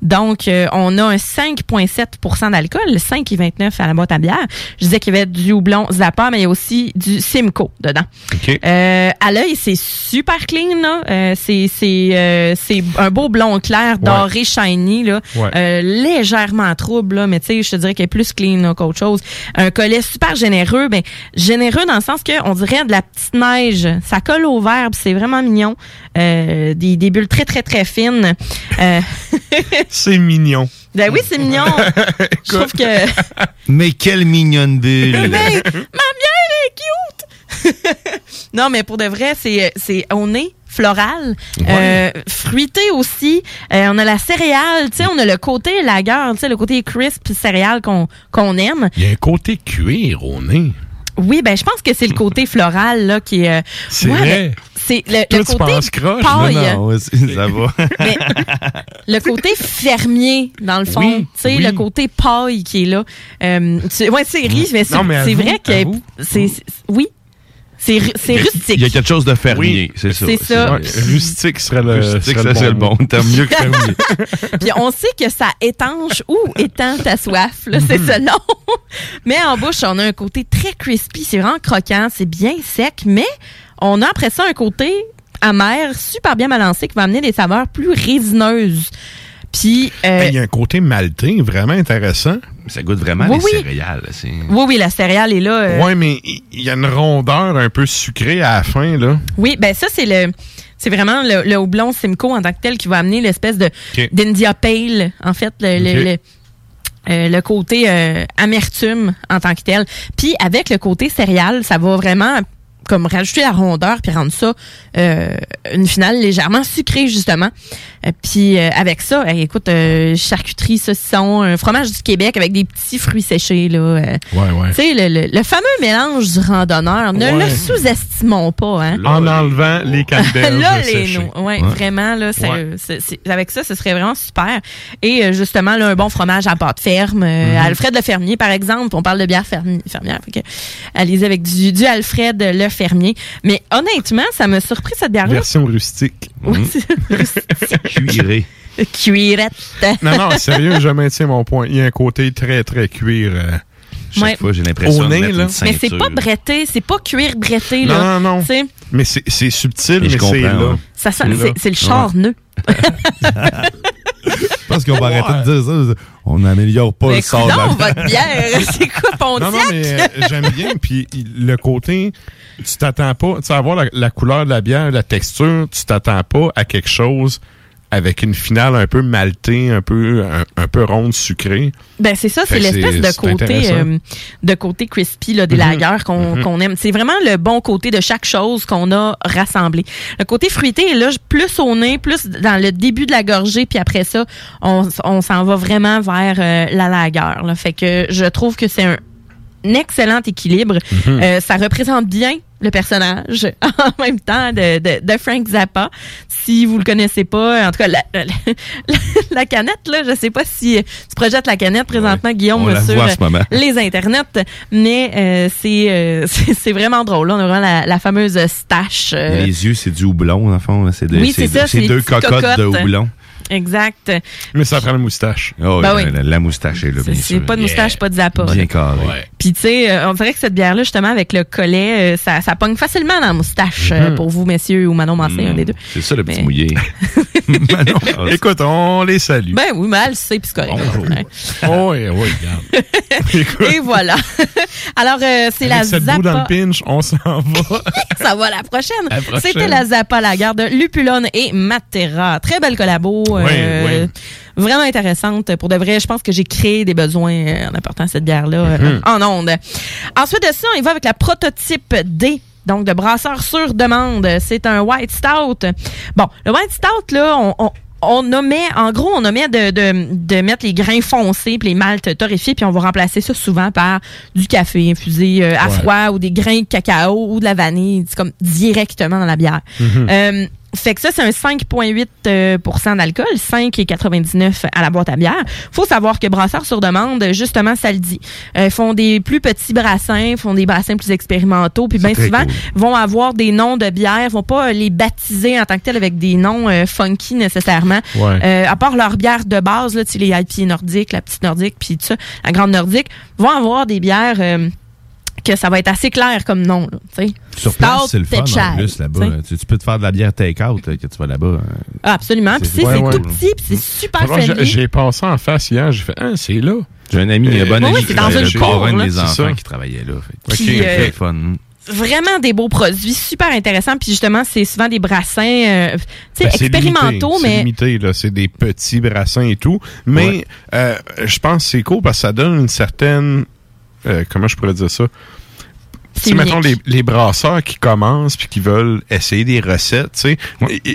Donc on a un 5,7% d'alcool, 5,29 à la boîte à bière. Je disais qu'il y avait du houblon Zappa, mais il y a aussi du Simcoe dedans. OK. Euh, à l'œil, c'est super clean. Là. Euh, c'est c'est euh, un beau blond clair, doré, shiny, là. Ouais. Euh, légèrement trouble, là, mais tu sais, je te dirais qu'elle est plus clean qu'autre chose. Un collet super généreux, ben généreux dans le sens que on dirait de la petite neige. Ça colle au verre, puis c'est vraiment mignon. Euh, des, des bulles très très très fines. Euh, [laughs] C'est mignon. ben oui, c'est mignon. [laughs] je trouve que Mais quelle mignonne bulle. Ben, ma bière est cute. [laughs] non, mais pour de vrai, c'est c'est on est floral, euh, fruité aussi. Euh, on a la céréale, tu sais, on a le côté lager, tu sais, le côté crisp céréale qu'on qu'on aime. Il y a un côté cuir au nez. Oui, ben je pense que c'est le côté floral là qui est. euh, C'est ouais, vrai. ben, c'est le, le côté croche? paille. Non, non, ouais, ça va. [laughs] Mais le côté fermier, dans le fond, Oui, tu sais, oui. le côté paille qui est là. Euh, tu- ouais, c'est riche, mais c'est vrai que c'est- oui, c'est ru- c'est rustique. Il y a quelque chose de fermier, Oui, c'est ça. c'est ça. Ouais, rustique serait le, Rustique, serait ça, le bon. T'as mieux que fermier. [laughs] Puis on sait que ça étanche ou étend ta soif, là, c'est selon. [laughs] mais en bouche, on a un côté très crispy, c'est vraiment croquant, c'est bien sec, mais on a après ça un côté amer, super bien balancé, qui va amener des saveurs plus résineuses. Puis, euh, Il y a un côté maltais vraiment intéressant. Ça goûte vraiment Oui, les oui. céréales. c'est- oui, oui, la céréale est là. euh, Ouais, mais il y a une rondeur un peu sucrée à la fin, là. Oui, ben ça, c'est le. C'est vraiment le, le houblon Simcoe en tant que tel qui va amener l'espèce de d'India Pale, en fait, le, le- euh, le côté euh, amertume en tant que tel. Puis avec le côté céréal, ça va vraiment comme rajouter la rondeur puis rendre ça euh, une finale légèrement sucrée justement. Euh, puis euh, avec ça, hey, écoute, euh, charcuterie, saucisson, un fromage du Québec avec des petits fruits séchés là. euh, Ouais, ouais. Tu sais, le, le- le fameux mélange du randonneur, ne Ouais. le sous-estimons pas, hein. En enlevant les canneberges [laughs] là, les noms. Ouais, vraiment, là, c'est- Ouais. c'est- c'est- avec ça, ce serait vraiment super. Et euh, justement, là, un bon fromage à pâte ferme. euh, Mhm. Alfred le fermier, par exemple. On parle de bière fermi- fermière. Fait que, allez-y avec du, du Alfred le fermier. Mais honnêtement, ça m'a surpris cette bière-là. Version rustique. Ouais, c'est- Cuiré. [laughs] Cuirette. Non, non, sérieux, je maintiens mon point. Il y a un côté très, très cuir. euh, Chaque Ouais. fois, j'ai l'impression Au de nez, mettre là. une Mais c'est pas bretté, c'est pas cuir bretté, Non, là. non, non. Mais c'est c'est subtil, mais c'est là. ouais. C'est le charneux. [laughs] Je pense qu'on va arrêter de dire ça. On n'améliore pas Mais le sort de la votre bière, [laughs] c'est quoi Pontiac? Non, non, mais euh, j'aime bien. Puis le côté, tu t'attends pas, tu sais, avoir la, la couleur de la bière, la texture, tu t'attends pas à quelque chose avec une finale un peu maltée, un peu, un, un peu ronde, sucrée. Ben c'est ça, c'est l'espèce de côté euh, de côté crispy là, des Mhm. lagers qu'on Mhm. qu'on aime. C'est vraiment le bon côté de chaque chose qu'on a rassemblé. Le côté fruité est là plus au nez, plus dans le début de la gorgée, puis après ça, on, on s'en va vraiment vers euh, la lager. Là. Fait que je trouve que c'est un, un excellent équilibre. Mhm. Euh, ça représente bien le personnage [laughs] en même temps de, de, de Frank Zappa. Si vous le connaissez pas, en tout cas, la, la, la- [laughs] canette, là, je sais pas si tu projettes la canette présentement, Guillaume, on sur en moment. les internets, mais euh, c'est euh, [laughs] c'est c'est vraiment drôle. là. On a vraiment la, la fameuse stache. euh, Les yeux, c'est du houblon, le fond. C'est de- Oui, c'est ça, c'est C'est deux petites cocottes, de cocottes. houblon. Exact. Mais ça prend la moustache. Oh, Ben la, oui. la- la moustache est là, bien C'est sûr. pas de moustache, pas de Zappa. Bien carré. Puis tu sais, euh, on dirait que cette bière-là, justement, avec le collet, euh, ça, ça pogne facilement dans la moustache euh, Mhm. pour vous, messieurs, ou Manon Mancé, un des deux. C'est ça, le petit Mais- mouillé. [laughs] Écoute, on les salue. Ben oui, mal, c'est puis c'est correct. Ouais. Oh, oui, oui, regarde. [laughs] Et voilà. [laughs] Alors, euh, c'est la cette boue dans le Zappa. pinch, on s'en va. Ça va la prochaine. La prochaine. C'était la Zappa Lagarde, Lupulone et Matera. Très belle collabo. Euh, oui. Vraiment intéressante. Pour de vrai, je pense que j'ai créé des besoins euh, en apportant cette bière-là euh, Mhm. en onde. Ensuite de ça, on y va avec la prototype D. Donc, de brasseur sur demande. C'est un White Stout. Bon, le White Stout, là, on, on on nommait, en gros, on nommait de, de, de mettre les grains foncés puis les maltes torréfiés, puis on va remplacer ça souvent par du café infusé euh, à Ouais. froid ou des grains de cacao ou de la vanille, c'est comme directement dans la bière. Mhm. Euh, fait que ça, c'est un 5,8 euh, pourcent d'alcool, 5,99 à la boîte à bière. faut savoir que Brasseurs sur demande, justement, ça le dit. Euh, font des plus petits brassins, font des brassins plus expérimentaux, puis bien souvent, cool. vont avoir des noms de bières, vont pas les baptiser en tant que tel avec des noms euh, funky nécessairement. Ouais. Euh, à part leurs bières de base, là, tu sais, les IPA nordiques, la petite nordique, puis tout ça, la grande nordique, vont avoir des bières euh, que ça va être assez clair comme nom. Là, tu sais. Sur place, c'est le fun en plus là-bas. tu peux te faire de la bière take-out euh, que tu vas là-bas. euh. Ah, absolument. Puis C'est- ouais, ouais. tout petit, puis c'est super Faudra que friendly. j'ai- passé en face hier, j'ai fait, ah, c'est là. J'ai un ami, un bon Ouais, ami qui c'est dans une le cour, là. mes C'est enfants ça. qui travaillait là. Fait. Euh, fun. Vraiment des beaux produits, super intéressants. Puis justement, c'est souvent des brassins euh, tu sais, Ben, c'est expérimentaux, limité, C'est mais limité, là. C'est des petits brassins et tout. Mais Ouais. euh, je pense que c'est cool parce que ça donne une certaine. Euh, comment je pourrais dire ça? C'est Tu sais, mettons, les, les brasseurs qui commencent puis qui veulent essayer des recettes, tu sais,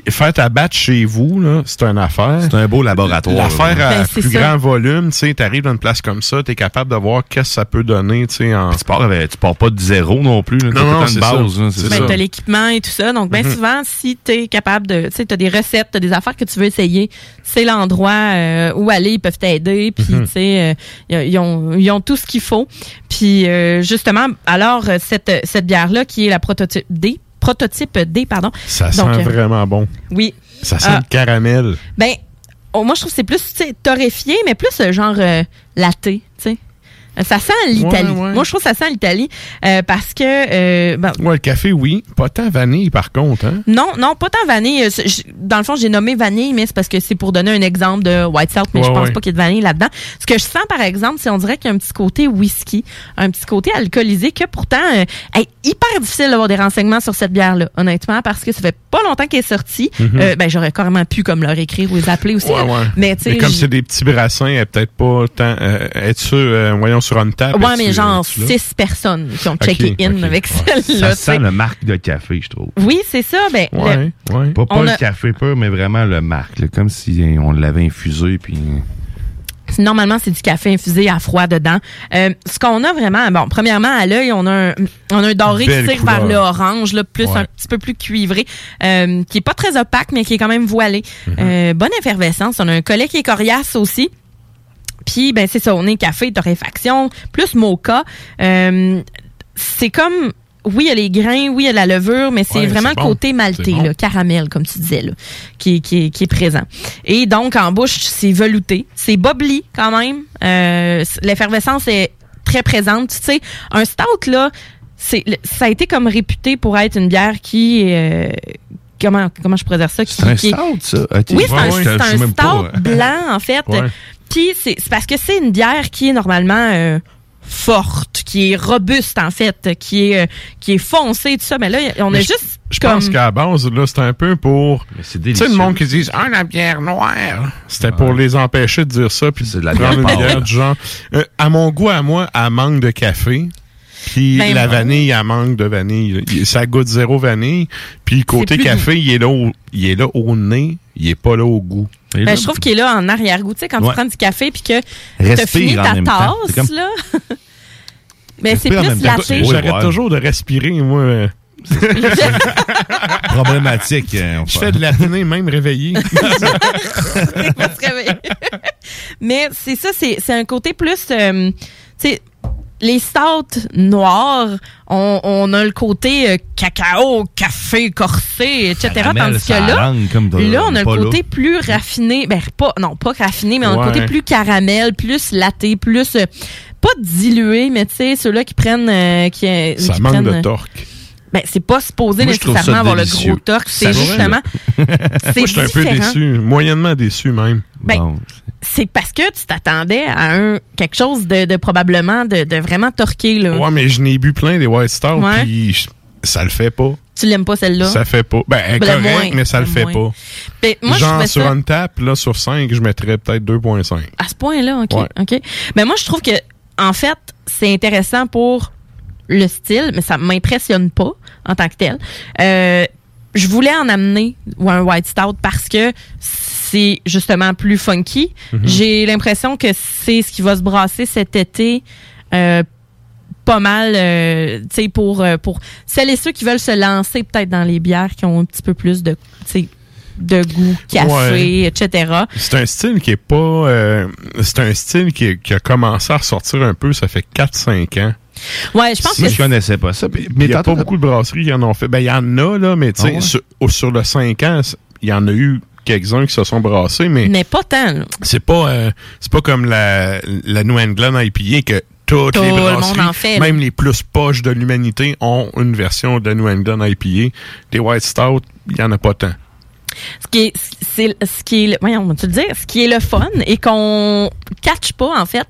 faire ta batch chez vous, là, c'est une affaire. C'est un beau laboratoire. L'affaire à Ben, plus ça. grand volume, tu sais, t'arrives dans une place comme ça, t'es capable de voir qu'est-ce que ça peut donner, tu sais, en... Tu pars, avec- tu pars pas de zéro non plus. là. T'as Non, non, c'est base. là, ben, t'as l'équipement et tout ça. Donc, bien Mhm. souvent, si t'es capable de, tu sais, t'as des recettes, t'as des affaires que tu veux essayer, c'est l'endroit euh, où aller. Ils peuvent t'aider. Puis, Mhm. tu sais, euh, ils, ont, ils ont tout ce qu'il faut. Puis, euh, justement, alors, cette, cette bière-là, qui est la prototype D, prototype D, pardon. Ça Donc, sent euh, vraiment bon. Oui. Ça sent Ah. le caramel. Ben, oh, moi, je trouve que c'est plus torréfié, mais plus euh, genre euh. Euh, Ça sent l'Italie. Ouais, ouais. Moi, je trouve que ça sent l'Italie euh, parce que... euh, ben, Ouais, le café, oui. Pas tant vanille, par contre, hein? non, non, pas tant vanille. Euh, Dans le fond, j'ai nommé vanille, mais c'est parce que c'est pour donner un exemple de white salt, mais Ouais, je pense pas qu'il y ait de vanille là-dedans. Ce que je sens, par exemple, c'est on dirait qu'il y a un petit côté whisky, un petit côté alcoolisé que pourtant euh, est hyper difficile d'avoir des renseignements sur cette bière-là, honnêtement, parce que ça fait pas longtemps qu'elle est sortie. Mhm. Euh, ben, j'aurais carrément pu comme leur écrire ou les appeler aussi. Ouais. Mais tu sais, Mais comme c'est des petits brassins, elle peut-être pas tant. Euh, être euh, voyons, sur une table. Ouais, mais genre six personnes qui ont checké in avec Ça celle-là. sais. sent le marque de café, je trouve. Oui, c'est ça. Ben, le- Ouais. Pas, pas le a- café pur, mais vraiment le marque. là, comme si on l'avait infusé. Puis... Normalement, c'est du café infusé à froid dedans. Euh, ce qu'on a vraiment, bon, premièrement, à l'œil, on a un, on a un doré Belle qui tire couleur. vers le orange, là, plus Ouais. un petit peu plus cuivré, euh, qui est pas très opaque, mais qui est quand même voilé. Mm-hmm. Euh, bonne effervescence. On a un collet qui est coriace aussi. Puis, ben, c'est ça, on est café, torréfaction, plus mocha. Euh, c'est comme, oui, il y a les grains, oui, il y a la levure, mais c'est Ouais, vraiment c'est le bon. côté maltais, bon. là, caramel, comme tu disais, là, qui, qui, qui est présent. Et donc, en bouche, c'est velouté. C'est bubbly, quand même. Euh, L'effervescence est très présente. Tu sais, un stout, là, ça a été comme réputé pour être une bière qui... euh, comment, comment je pourrais dire ça? C'est un stout, ça. Ok. oui, c'est Ouais, un, ouais, stout pas. blanc, en fait. Ouais. Puis c'est c'est parce que c'est une bière qui est normalement euh, forte, qui est robuste en fait, qui est euh, qui est foncée tout ça. Mais là, on Mais a je- juste Je comme pense qu'à la base, là, c'est un peu pour. Tu sais, le monde qui dit Ah, la bière noire. C'était pour les empêcher de dire ça, puis de la prendre bière une bière du genre. Euh, à mon goût, à moi, elle manque de café. Puis Ben, la vanille, elle manque de vanille. Il- Ça goûte zéro vanille. Puis côté café, il est, là au, il est là au nez, il est pas là au goût. Ben, je trouve qu'il est là en arrière-goût. Tu sais, quand Ouais. tu prends du café puis que tu fini ta. C'est tasse, comme- là. Mais [laughs] c'est Respire en plus laté. J'arrête toujours de respirer, moi. [laughs] Problématique. on Je fais de l'apnée même réveillé. [laughs] Mais c'est ça, c'est c'est un côté plus. euh, tu sais, les stouts noirs, on, on a le côté euh, cacao, café, corsé, etc. Caramel, tandis que là, là, on a le là. côté plus raffiné. Ben, pas, non, pas raffiné, mais on a le côté plus caramel, plus laté, plus. euh, pas dilué, mais tu sais, ceux-là qui prennent. euh, qui, euh, Ça qui manque prennent, de euh, torque. Ben, c'est pas supposé Moi, je nécessairement avoir le gros torque. C'est justement. c'est [laughs] Moi, je suis un peu déçu, moyennement déçu même. Ben, c'est parce que tu t'attendais à un quelque chose de, de probablement de, de vraiment torqué là. Ouais, mais je n'ai bu plein des White Star, puis je- ça le fait pas. Tu l'aimes pas celle-là? Ça fait pas. Ben, elle est Ben, le correcte, moins, mais ça le le fait moins. pas. Ben, moi, je Genre, trouvais sur ça- une tape, là, sur 5, je mettrais peut-être 2.5. À ce point-là, OK. Ouais. OK. Mais moi, je trouve que, en fait, c'est intéressant pour le style, mais ça m'impressionne pas en tant que tel. Euh, je voulais en amener ou un White Stout parce que c'est justement plus funky. Mhm. J'ai l'impression que c'est ce qui va se brasser cet été. euh, pas mal, euh, tu sais, pour, pour celles et ceux qui veulent se lancer peut-être dans les bières qui ont un petit peu plus de, tu sais, de goût, café, Ouais. etc. C'est un style qui est pas. euh, c'est un style qui a commencé à ressortir un peu, ça fait 4-5 ans. Ouais, je pense que je connaissais pas ça. Mais il n'y a pas beaucoup de brasseries qui en ont fait. Ben, il y en a, là, mais tu sais, Ah ouais? sur, au- sur le 5 ans, il y en a eu quelques-uns qui se sont brassés, mais Mais pas tant. là. c'est pas euh, c'est pas comme la, la New England IPA que toutes Tout les le monde brasseries, en fait, là. même les plus poches de l'humanité, ont une version de New England IPA. Des White Stout, il y en a pas tant. Ce qui est, c'est, ce qui est, le- voyons, on va te le dire, ce qui est le fun et qu'on catch pas, en fait,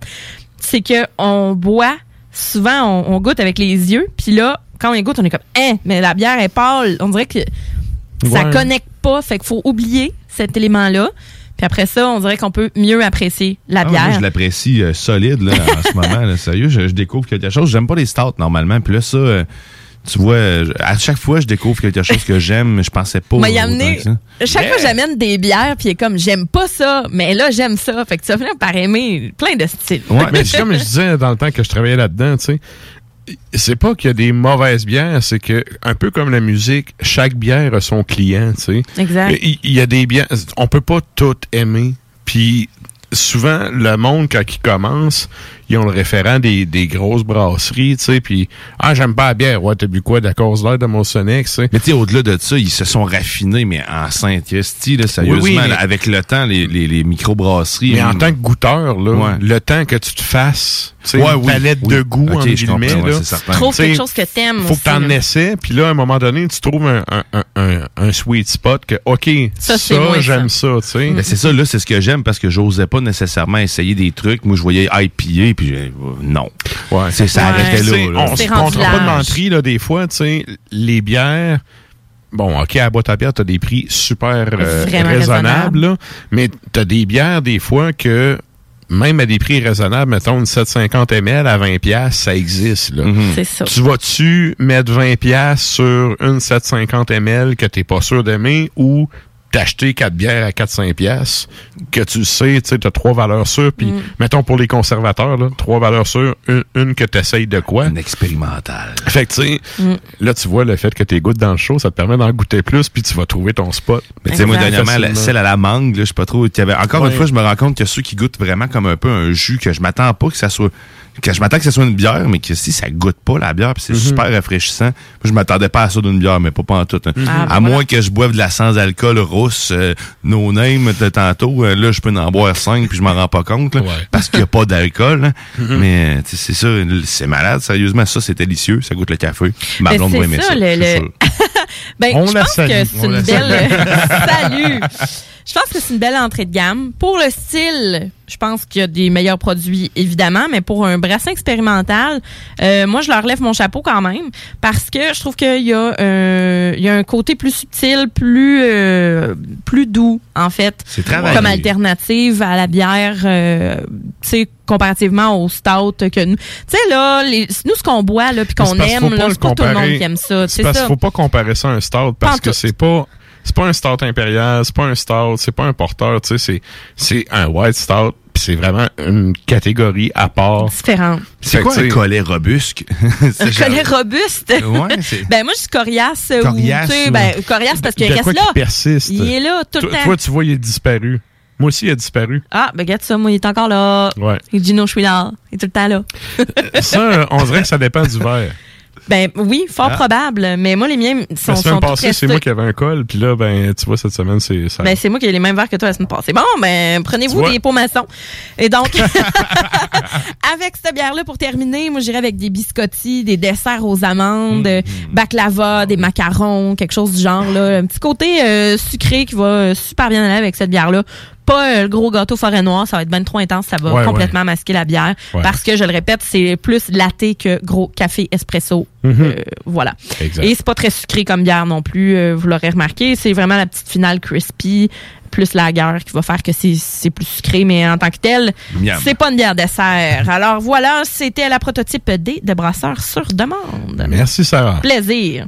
c'est que on boit, souvent, on, on goûte avec les yeux, puis là, quand on y goûte, on est comme, hein, mais la bière est pâle. On dirait que ça Ouais. connecte pas, fait qu'il faut oublier cet élément-là. Puis après ça, on dirait qu'on peut mieux apprécier la Ah, bière. moi, je l'apprécie euh, solide là, en ce moment. là. sérieux, je, je découvre quelque chose. J'aime pas les stouts normalement. Puis là, ça, euh, tu vois, à chaque fois, je découvre quelque chose que j'aime, mais je pensais pas. M'a y autant amené. que ça. Chaque fois, j'amène des bières, puis il est comme, j'aime pas ça, mais là, j'aime ça. Fait que tu vas finir par aimer plein de styles. mais c'est comme je disais dans le temps que je travaillais là-dedans, tu sais, c'est pas qu'il y a des mauvaises bières, c'est que, un peu comme la musique, chaque bière a son client, tu sais. Exact. Il, il y a des bières, on peut pas toutes aimer, puis souvent, le monde, quand il commence, ils ont le référent des, des grosses brasseries, tu sais, puis ah, j'aime pas la bière, ouais, t'as bu quoi, d'accord, l'air de mon Sonex, tu sais. Mais tu sais, au-delà de ça, ils se sont raffinés, mais en Saint-Christy, là, sérieusement, Oui, oui, mais- là, avec le temps, les, les, les microbrasseries. Mais en tant que goûteur, là, Ouais. le temps que tu te fasses, tu sais, Ouais, une oui, palette oui. de goût, Ok, en guillemets, là. Trouve quelque chose que t'aimes Faut aussi, que t'en essaies, puis là, à un moment donné, tu trouves un, un, un, un, un sweet spot que, OK, Ça, ça, c'est moins j'aime ça, tu sais. Ben, c'est ça, là, c'est ce que j'aime parce que j'osais pas nécessairement essayer des trucs. Moi, je voyais IPA, puis j'ai- euh, non. Ouais. C'est, ça Ouais. arrêtait Tu sais, là. là. On se comptera pas de menterie, là, des fois, tu sais, les bières. Bon, OK, à boîte à bière, t'as des prix super euh, Vraiment raisonnables, là, mais t'as des bières, des fois, que même à des prix raisonnables, mettons une 750 ml à 20 pièces, ça existe, là. C'est ça. Tu vas-tu mettre 20 pièces sur une 750 ml que t'es pas sûr d'aimer ou t'acheter quatre bières à 4-5 pièces que tu sais, tu sais, t'as trois valeurs sûres, puis Mm. mettons pour les conservateurs, là, trois valeurs sûres, une, une que t'essayes de quoi? Une expérimentale. Fait que, tu sais, Mm. là, tu vois, le fait que t'es goûtes dans le show, ça te permet d'en goûter plus, puis tu vas trouver ton spot. Mais tu sais, moi, dernièrement, la- celle à la mangue, là, je sais pas trop. qu'il y avait- Encore Ouais. une fois, je me rends compte que ceux qui goûtent vraiment comme un peu un jus, que je m'attends pas que ça soit. Que je m'attends que ça soit une bière, mais que si ça goûte pas la bière, puis c'est Mhm. super rafraîchissant. Moi, je m'attendais pas à ça d'une bière, mais pas, pas en tout. hein. Ah, ben à voilà. moins que je boive de la sans-alcool rousse, euh, no name de tantôt, euh, là, je peux en boire cinq, puis je m'en rends pas compte, là, parce qu'il y a pas d'alcool. hein. Mhm. Mais tu sais, c'est ça, c'est malade, sérieusement, ça, c'est délicieux, ça goûte le café. Ma Mais blonde va aimer ça, le- le-. [laughs] Ben, On je pense salue. que c'est une belle. [laughs] Salut! Je pense que c'est une belle entrée de gamme. Pour le style, je pense qu'il y a des meilleurs produits, évidemment, mais pour un brassin expérimental, euh, moi, je leur lève mon chapeau quand même parce que je trouve qu'il y, a, euh, il y a un côté plus subtil, plus, euh, plus doux, en fait, comme alternative à la bière, euh, tu sais, comparativement au stout que nous. Tu sais, là, les- nous, ce qu'on boit, là, puis qu'on aime, là, le c'est pas tout le monde qui aime ça. C'est parce ça. qu'il faut pas comparer ça à un stout parce que c'est pas c'est pas un stout impérial, c'est pas un stout, c'est pas un porteur, tu sais, c'est c'est un white stout, puis c'est vraiment une catégorie à part. Différent. C'est quoi un collet robuste? [laughs] Un collet robuste? Ouais, c'est- [laughs] ben moi je suis coriace, ou, Coriace tu sais, ou- ben coriace parce qu'il de reste quoi là. qui persiste? Il est là tout le Toi- temps. Toi, tu vois, il est disparu. Moi aussi, il a disparu. Ah, ben regarde ça, moi il est encore là. Ouais. Et Gino, je suis là. Il est tout le temps là. Ça, euh, [laughs] on dirait que ça dépend du verre. Ben oui, fort Ah. probable. Mais moi les miens sont, La sont semaine tous passée, c'est moi qui avais un col, puis là, ben, tu vois, cette semaine, c'est ça. Ben, c'est moi qui ai les mêmes verres que toi la semaine passée. Bon, ben, prenez-vous des pots maçons. Et donc, [laughs] [laughs] avec cette bière-là, pour terminer, moi, j'irai avec des biscottis, des desserts aux amandes, Mm-hmm. baklava, des macarons, quelque chose du genre, là. Un petit côté euh, sucré qui va euh, super bien aller avec cette bière-là. Pas euh, le gros gâteau forêt noire, ça va être ben trop intense, ça va Ouais, complètement masquer la bière. Ouais. Parce que, je le répète, c'est plus latte que gros café espresso. Mhm. Euh, voilà. Exact. Et c'est pas très sucré comme bière non plus, euh, vous l'aurez remarqué. C'est vraiment la petite finale crispy, plus la guerre qui va faire que c'est c'est plus sucré, mais en tant que tel, c'est pas une bière dessert. Alors voilà, c'était la prototype D de brasseur sur demande. Merci, Sarah. Plaisir.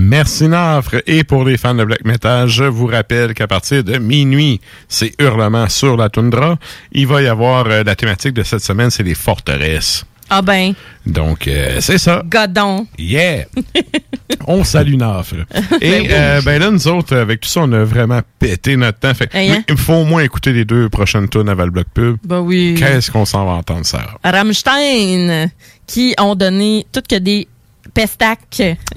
Merci Nafre. Et pour les fans de black metal, je vous rappelle qu'à partir de minuit, c'est Hurlement sur la toundra. Il va y avoir euh, la thématique de cette semaine, c'est les forteresses. Ah ben, Donc, euh, c'est ça. godon. Yeah! [laughs] on salue Nafre. Ben Et oui. euh, ben là, nous autres, avec tout ça, on a vraiment pété notre temps. Fait, Hey, hein? il faut au moins écouter les deux prochaines tunes avant le bloc pub. Ben oui. Qu'est-ce qu'on s'en va entendre, Sarah? Rammstein, qui ont donné toutes que des pestacs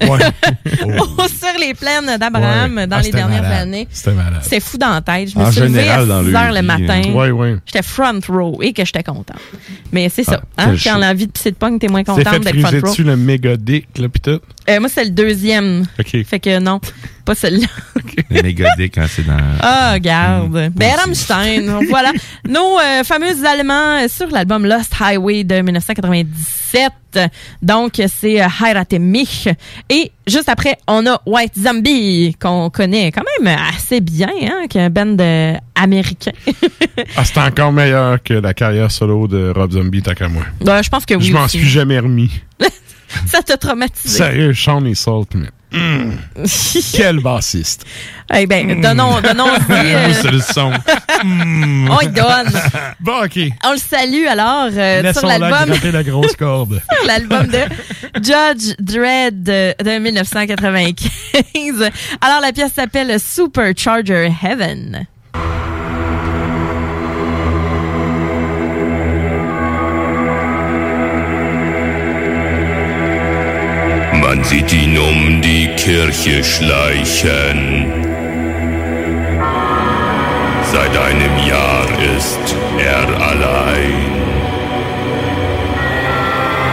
[laughs] sur les plaines d'Abraham Ouais. dans Ah, les dernières malade. années. C'était malade. C'est fou dans la tête. Je me En suis levée à général, 6 dans le heures le vie, matin. hein. Ouais. J'étais front row et que j'étais contente. Mais c'est ça. Ah, hein, quel quand l'envie de pisser de pogne, t'es moins C'est contente d'être front row. dessus le méga dick, là, pis tout. Euh, moi, c'est le deuxième. OK. Fait que non, pas celui-là. Le [laughs] mégadick quand c'est dans. Ah, garde. Ben, Rammstein. voilà. [laughs] Nos euh, fameux Allemands euh, sur l'album Lost Highway de 1997. Donc, c'est Heirate mich. Et juste après, on a White Zombie, qu'on connaît quand même assez bien, hein, qui est un band américain. [laughs] Ah, c'est encore meilleur que la carrière solo de Rob Zombie, tant qu'à moi. Ben, je pense que oui. Je m'en suis jamais remis. [laughs] Ça t'a traumatisé. Sérieux, Sean et Salt, mais... [laughs] hum, quel bassiste. Eh ben, donnons, donnons [laughs] euh, C'est le son. Hum. On y donne. Bon, OK. On le salue alors euh, sur l'album. la grosse corde. sur l'album de Judge Dredd de, de 1995. Alors, la pièce s'appelle Supercharger Heaven. Sieht ihn um die Kirche schleichen. Seit einem Jahr ist er allein.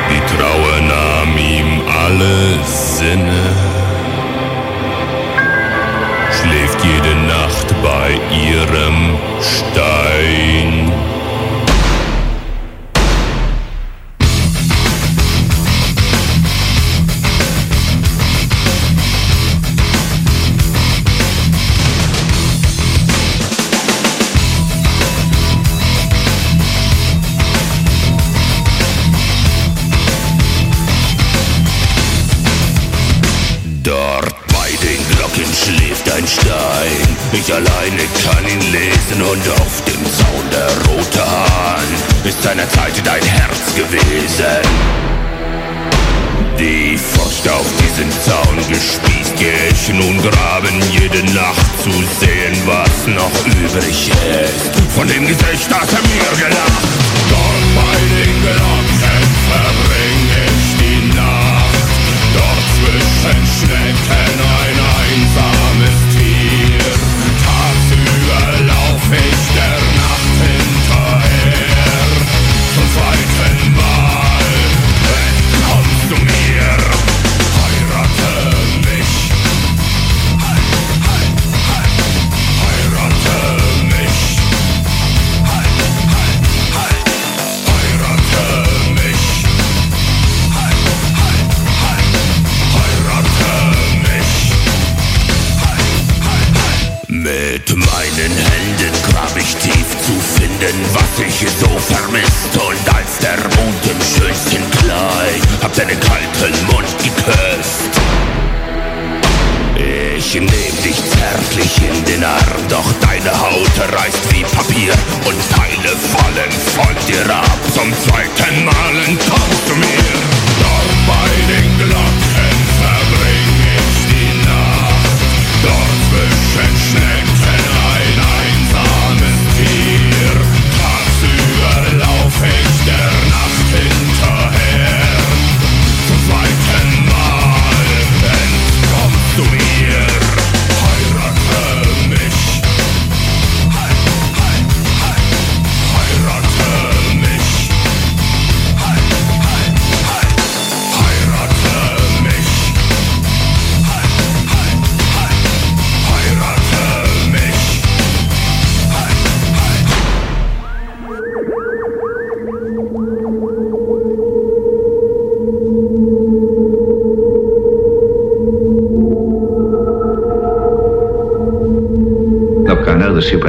Die Trauer nahm ihm alle Sinne. Schläft jede Nacht bei ihrem Stein. Stein. Ich alleine kann ihn lesen und auf dem Zaun der rote Hahn ist seinerzeit dein Herz gewesen. Die Furcht auf diesen Zaun gespießt, geh ich nun graben jede Nacht zu sehen, was noch übrig ist. Von dem Gesicht, das er mir gelacht. Dort bei den Glocken verbring ich die Nacht. Dort zwischen Schnecken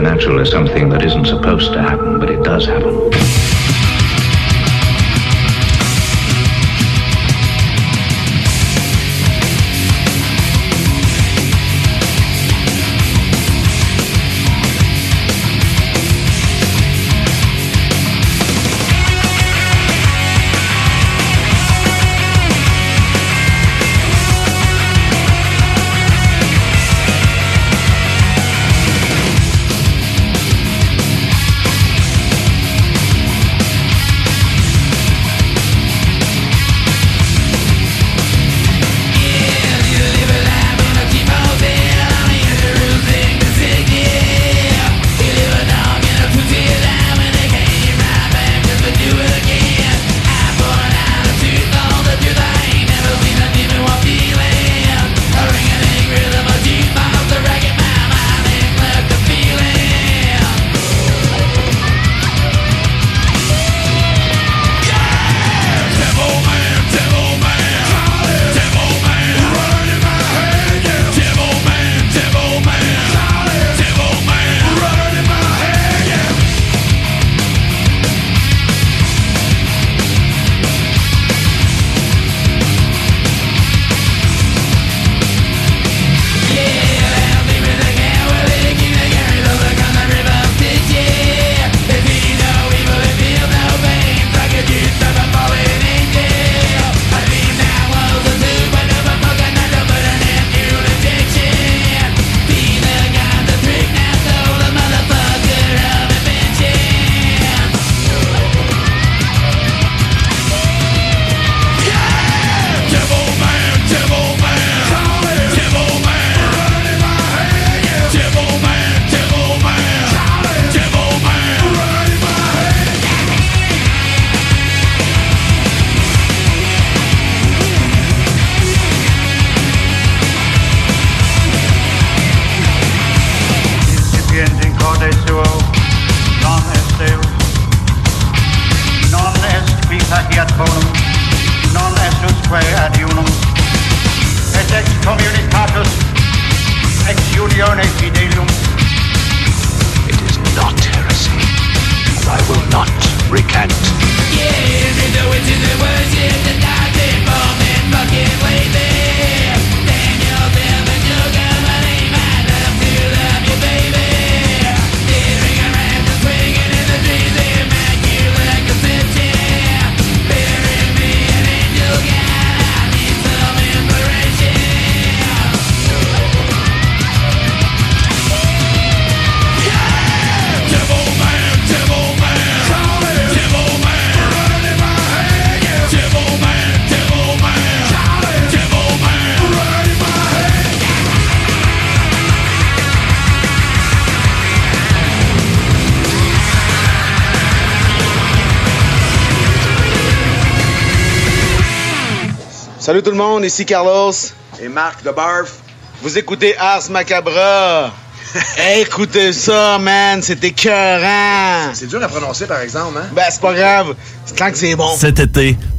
supernatural is something Salut tout le monde, ici Carlos et Marc de Barf. Vous écoutez Ars Macabra. [laughs] Écoutez ça, man, c'est écœurant. C'est dur à prononcer, par exemple, hein? Ben, c'est pas grave, tant que c'est bon. Cet été,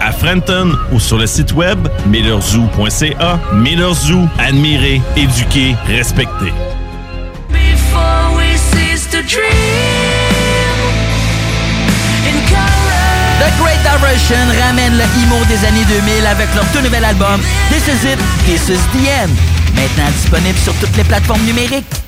à Frenton ou sur le site web millerzoo.ca. Miller Zoo, admirer, éduquer, respecter. The Great Diversion ramène le emo des années 2000 avec leur tout nouvel album This Is It, This Is The End. Maintenant disponible sur toutes les plateformes numériques.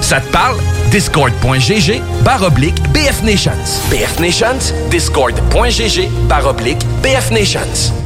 Ça te parle? Discord.gg barre oblique BF Nations. BF Nations, Discord.gg barre oblique BF Nations.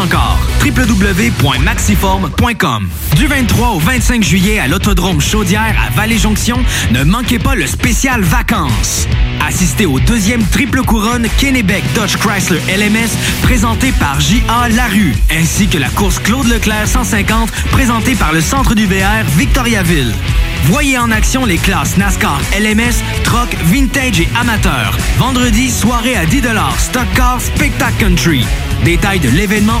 encore. www.maxiform.com Du 23 au 25 juillet à l'Autodrome Chaudière à Vallée-Jonction, ne manquez pas le spécial vacances. Assistez au deuxième triple couronne Kennebec Dodge Chrysler LMS présenté par J.A. Larue, ainsi que la course Claude Leclerc 150 présentée par le Centre du VR Victoriaville. Voyez en action les classes NASCAR, LMS, Truck, Vintage et Amateur. Vendredi, soirée à 10 Stock Car Spectacle Country. Détails de l'événement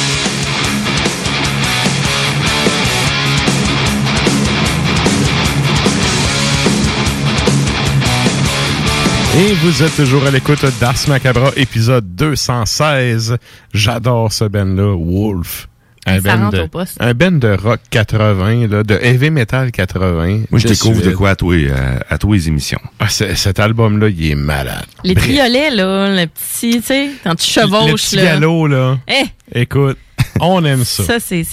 Et vous êtes toujours à l'écoute d'Ars Macabra, épisode 216. J'adore ce band-là, Wolf. Un Ça band, de, au poste. un band de rock 80, là, de heavy metal 80. Moi, je découvre de quoi à tous les, à, à tous les émissions. Ah, cet album-là, il est malade. Les Bref. triolets, là, le petit, tu sais, quand tu Le chevauches, petit là. galop, là. Eh, Écoute, on aime ça. ça, c'est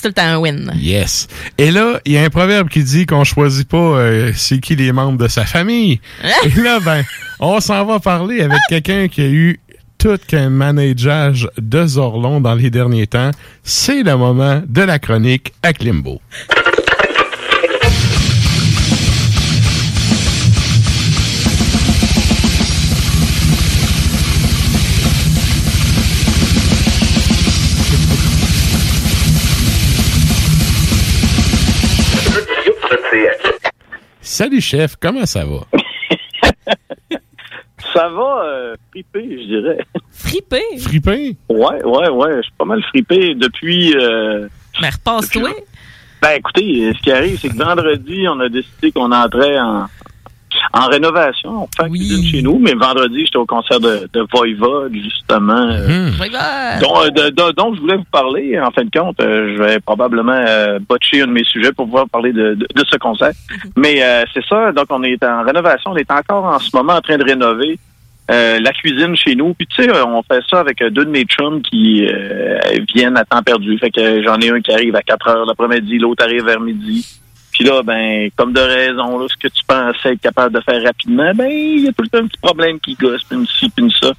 tout le temps un win. Yes. Et là, il y a un proverbe qui dit qu'on choisit pas euh, c'est qui les membres de sa famille. Et là, ben, on s'en va parler avec quelqu'un qui a eu tout qu'un manageage de Zorlon dans les derniers temps. C'est le moment de la chronique à Klimbo. Salut chef, comment ça va? [laughs] Ça va euh, friper, je dirais. Fripé? Fripé? Ouais, ouais, ouais. Je suis pas mal frippé depuis. Euh, Mais repasse-toi. ben écoutez, ce qui arrive, c'est que vendredi, on a décidé qu'on entrait en, en rénovation. On fait la cuisine chez nous, mais vendredi, j'étais au concert de, de Voivode, justement. euh, dont, euh, de- de- dont je voulais vous parler. En fin de compte, euh, je vais probablement euh, botcher un de mes sujets pour pouvoir parler de, de- de ce concert. [laughs] Mais euh, c'est ça, donc on est en rénovation. On est encore en ce moment en train de rénover euh, la cuisine chez nous. Puis tu sais, euh, on fait ça avec euh, deux de mes chums qui euh, viennent à temps perdu. Fait que euh, j'en ai un qui arrive à 4 heures l'après-midi, l'autre arrive vers midi. Puis là, ben, comme de raison, là, ce que tu pensais être capable de faire rapidement, ben, il y a tout le temps un petit problème qui gosse, puis une ci, puis une ça.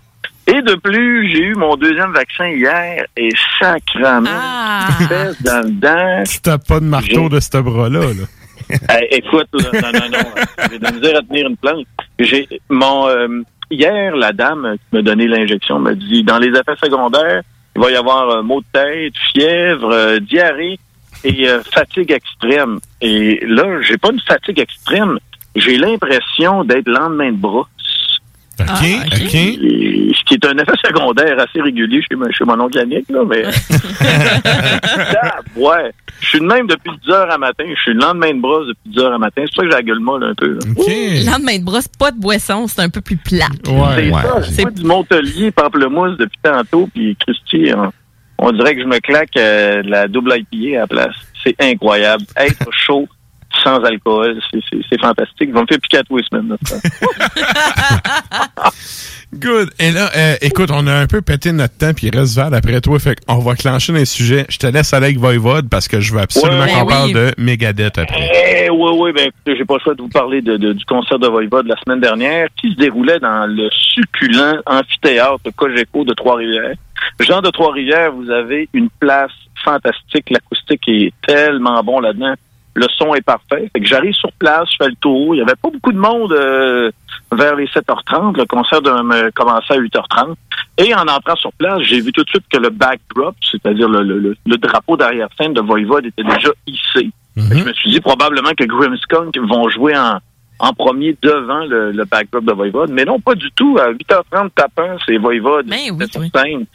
Et de plus, j'ai eu mon deuxième vaccin hier et sacrement, espèce dans le dent. Tu t'as pas de marteau de ce bras-là, là. [laughs] Écoute, là, non, non, non, j'ai de la misère à tenir une plante. J'ai mon euh, hier, la dame qui m'a donné l'injection m'a dit dans les effets secondaires, il va y avoir euh, maux de tête, fièvre, euh, diarrhée et euh, fatigue extrême. Et là, j'ai pas une fatigue extrême, j'ai l'impression d'être lendemain de brosse. OK, OK. Et Ce qui est un effet [laughs] secondaire assez régulier chez, mon- chez mon oncle Yannick, là, mais... [laughs] [laughs] Ah, ouais. Je suis de même depuis 10 heures à matin. Je suis le lendemain de brosse depuis 10 heures à matin. C'est pour ça que j'ai la gueule molle un peu. là. Le lendemain de brosse, pas de boisson, c'est un peu plus plate. c'est ça. C'est pas du Montelier pamplemousse depuis tantôt. Puis Christy, on, on dirait que je me claque euh, la double IPA à la place. C'est incroyable. Être chaud sans alcool, c'est- fantastique. Ils vont me faire piquer à tous les semaines. [laughs] Good. Et là, euh, écoute, on a un peu pété notre temps, puis il reste Val après toi. Fait qu'on va clencher dans les sujets. Je te laisse aller avec Voivode parce que je veux absolument Ouais. qu'on parle de Megadeth après. Eh, oui, oui, ben j'ai pas le choix de vous parler de, de- du concert de Voivode de la semaine dernière qui se déroulait dans le succulent amphithéâtre Cogeco de Trois-Rivières. Jean de Trois-Rivières, vous avez une place fantastique. L'acoustique est tellement bon là-dedans. Le son est parfait. Fait que j'arrive sur place, je fais le tour. Il y avait pas beaucoup de monde euh, vers les 7h30. Le concert devait me commencer à 8h30. Et en entrant sur place, j'ai vu tout de suite que le backdrop, c'est-à-dire le, le- le- le drapeau d'arrière-scène de Voivode était déjà hissé. Que Je me suis dit probablement que Grimmskunk vont jouer en, en premier devant le, le backdrop de Voivode. Mais non, pas du tout. À 8h30 tapant, c'est Voivode. C'était sur scène.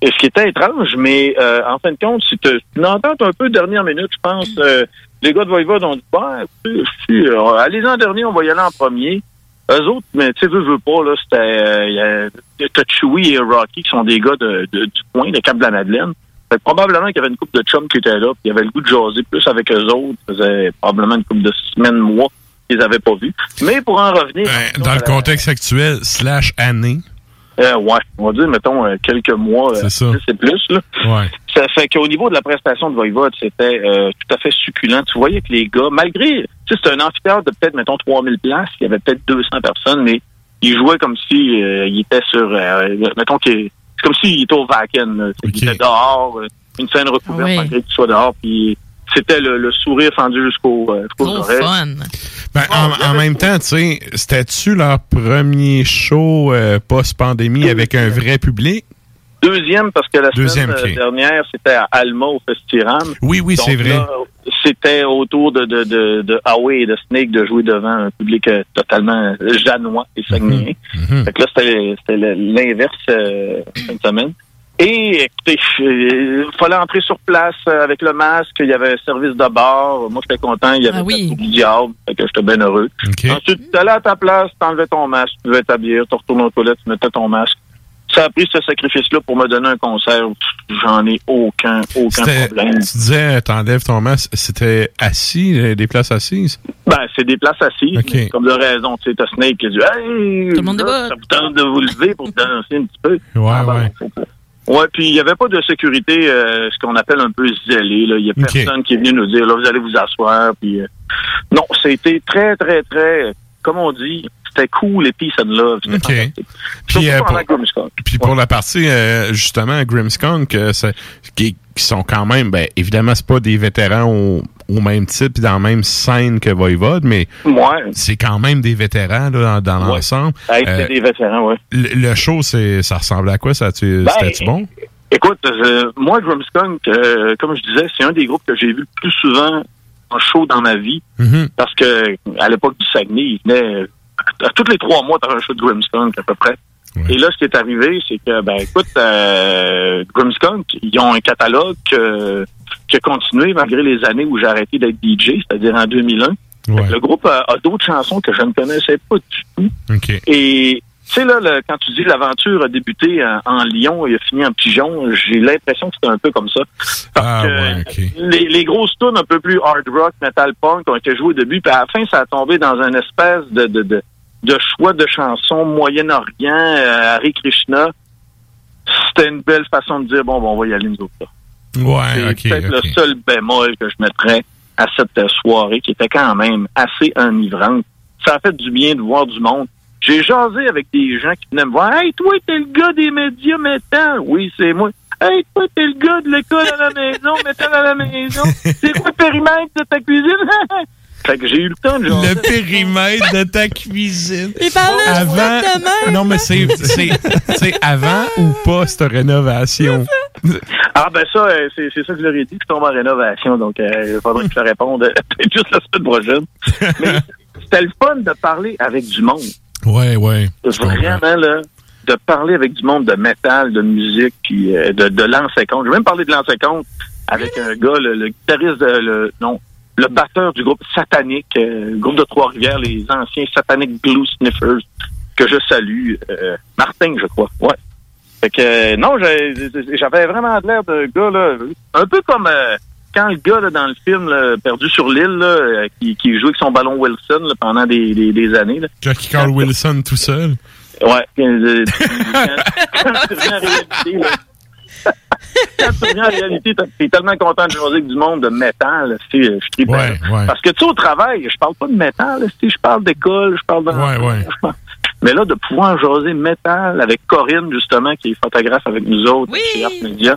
Et ce qui était étrange, mais euh, en fin de compte, c'est une entente un peu dernière minute, je pense. euh, les gars de Voivode ont dit, bah, écoutez, si, euh, allez en dernier, on va y aller en premier. Eux autres, mais tu sais, veux, veux pas, là, c'était, euh, Chewie et Rocky qui sont des gars de, de- du coin, de Cap-de-la-Madeleine. Fait que probablement qu'il y avait une couple de chums qui étaient là, puis il y avait le goût de jaser plus avec eux autres. Ça faisait probablement une couple de semaines, mois qu'ils n'avaient pas vu. Mais pour en revenir... Dans le contexte actuel, slash année. Euh, ouais, on va dire, mettons, euh, quelques mois. C'est euh. C'est plus, là. Ouais. Ça fait qu'au niveau de la prestation de Voivode, c'était euh, tout à fait succulent. Tu voyais que les gars, malgré, tu sais, c'était un amphithéâtre de peut-être, mettons, 3000 places, il y avait peut-être 200 personnes, mais ils jouaient comme si euh, ils étaient sur, euh, mettons, c'est comme s'ils étaient au Vaken. sais, Ils étaient dehors, une scène recouverte Oui. malgré qu'ils soient dehors, puis c'était le, le sourire fendu jusqu'au euh, jusqu'aux Gros oreilles. fun. Ben, en, en même temps, tu sais, c'était-tu leur premier show euh, post-pandémie avec un vrai public? Deuxième, parce que la Deuxième, semaine dernière, c'était à Alma au Festiram. Oui, oui, c'est vrai. C'était autour de, de, de, de Huawei et de Snake de jouer devant un public euh, totalement euh, janois et saguenayien. Mhm. Fait que là, c'était l'inverse euh, fin de semaine. Et écoutez, il fallait entrer sur place euh, avec le masque. Il y avait un service de bar. Moi, j'étais content. Il y avait Ah oui. du diable. Fait que j'étais bien heureux. Ensuite, tu allais à ta place, t'enlevais ton masque, tu devais t'habiller, tu retournes aux toilettes, tu mettais ton masque. Ça a pris ce sacrifice-là pour me donner un concert. J'en ai aucun, aucun problème. Tu disais, t'enlèves ton masque, c'était assis, euh, des places assises? Ben, c'est des places assises, comme de raison. Tu sais, t'as Snake qui dit Hey, Tout le monde là, ça vous tente de vous lever pour danser un petit peu. Ouais, Ah, ben, ouais. Ouais, puis il n'y avait pas de sécurité, euh, ce qu'on appelle un peu zélé. Là. Il n'y a personne qui est venu nous dire, là, vous allez vous asseoir. Puis, euh, non, c'était très, très, très, comme on dit, c'était cool et peace and love. C'était OK. fantastique. Puis, Surtout euh, pour- Grimmskunk. Puis pour la partie, euh, justement, Grimmskunk, euh, c'est- qui, qui sont quand même, ben, évidemment, c'est pas des vétérans au, au même type, dans la même scène que Voivode, mais Ouais. c'est quand même des vétérans là, dans, dans Ouais. l'ensemble. C'était Euh, des vétérans, ouais. le, le show, c'est, ça ressemblait à quoi? Ça, tu, Ben, c'était-tu bon? Écoute, moi, Drumskunk, euh, comme je disais, c'est un des groupes que j'ai vu le plus souvent en show dans ma vie. Mhm. Parce que à l'époque du Saguenay, il venait à, à tous les trois mois, t'avais un show de Grimmskunk à peu près. Et là, ce qui est arrivé, c'est que, ben, écoute, euh, Grimmskunk, ils ont un catalogue que- qui a continué malgré les années où j'ai arrêté d'être DJ, c'est-à-dire en 2001. Fait que Le groupe a, a d'autres chansons que je ne connaissais pas du tout. Et tu sais, là, le- quand tu dis l'aventure a débuté en, en Lyon et a fini en Pigeon, j'ai l'impression que c'était un peu comme ça. Parce Ah, que ouais, les grosses tunes un peu plus hard rock, metal punk ont été jouées au début, puis à la fin, ça a tombé dans un espèce de, de, de, de choix de chansons Moyen-Orient, euh, Hare Krishna. C'était une belle façon de dire, bon, bon on va y aller nous autres. là. Ouais, C'est OK. peut-être le seul bémol que je mettrais à cette euh, soirée qui était quand même assez enivrante. Ça a fait du bien de voir du monde. J'ai jasé avec des gens qui venaient me voir. Hey, toi, t'es le gars des médias métal. Oui, c'est moi. Hey, toi, t'es le gars de l'école à la maison, métal à la maison. [laughs] C'est quoi le périmètre de ta cuisine? [laughs] fait que j'ai eu le temps de. Le périmètre de ta cuisine. Il parlait Avant, non, mais c'est, c'est, avant ou post rénovation? Ah ben ça, euh, c'est ça que je leur ai dit, que je tombe en rénovation, donc euh, il faudrait que je te réponde euh, [laughs] peut-être juste la semaine prochaine. Mais c'était le fun de parler avec du monde. Ouais, ouais. Vraiment, là, de parler avec du monde de métal, de musique, puis euh, de, de lancer compte. J'ai même parlé de lancer compte avec un gars, le, le guitariste, de, le, non, le batteur du groupe Satanic, euh, groupe de Trois-Rivières, les anciens Satanic Blue Sniffers, que je salue. euh, Martin, je crois. Ouais. Fait que, euh, non, j'avais vraiment l'air d'un gars, là, un peu comme euh, quand le gars, là, dans le film, là, perdu sur l'île, euh, qui, qui jouait avec son ballon Wilson là, pendant des, des, des années. Là. Jackie Carl Wilson tout seul. Ouais. euh, quand, quand tu reviens en réalité, là, quand tu reviens en réalité, t'es- tellement content de jouer avec du monde de métal, tu sais, je. Ouais, ouais. Parce que tu sais, au travail, je parle pas de métal, tu sais, je parle d'école, je parle de... Ouais, ouais. [laughs] Mais là, de pouvoir jaser métal avec Corinne, justement, qui est photographe avec nous autres chez Art Media,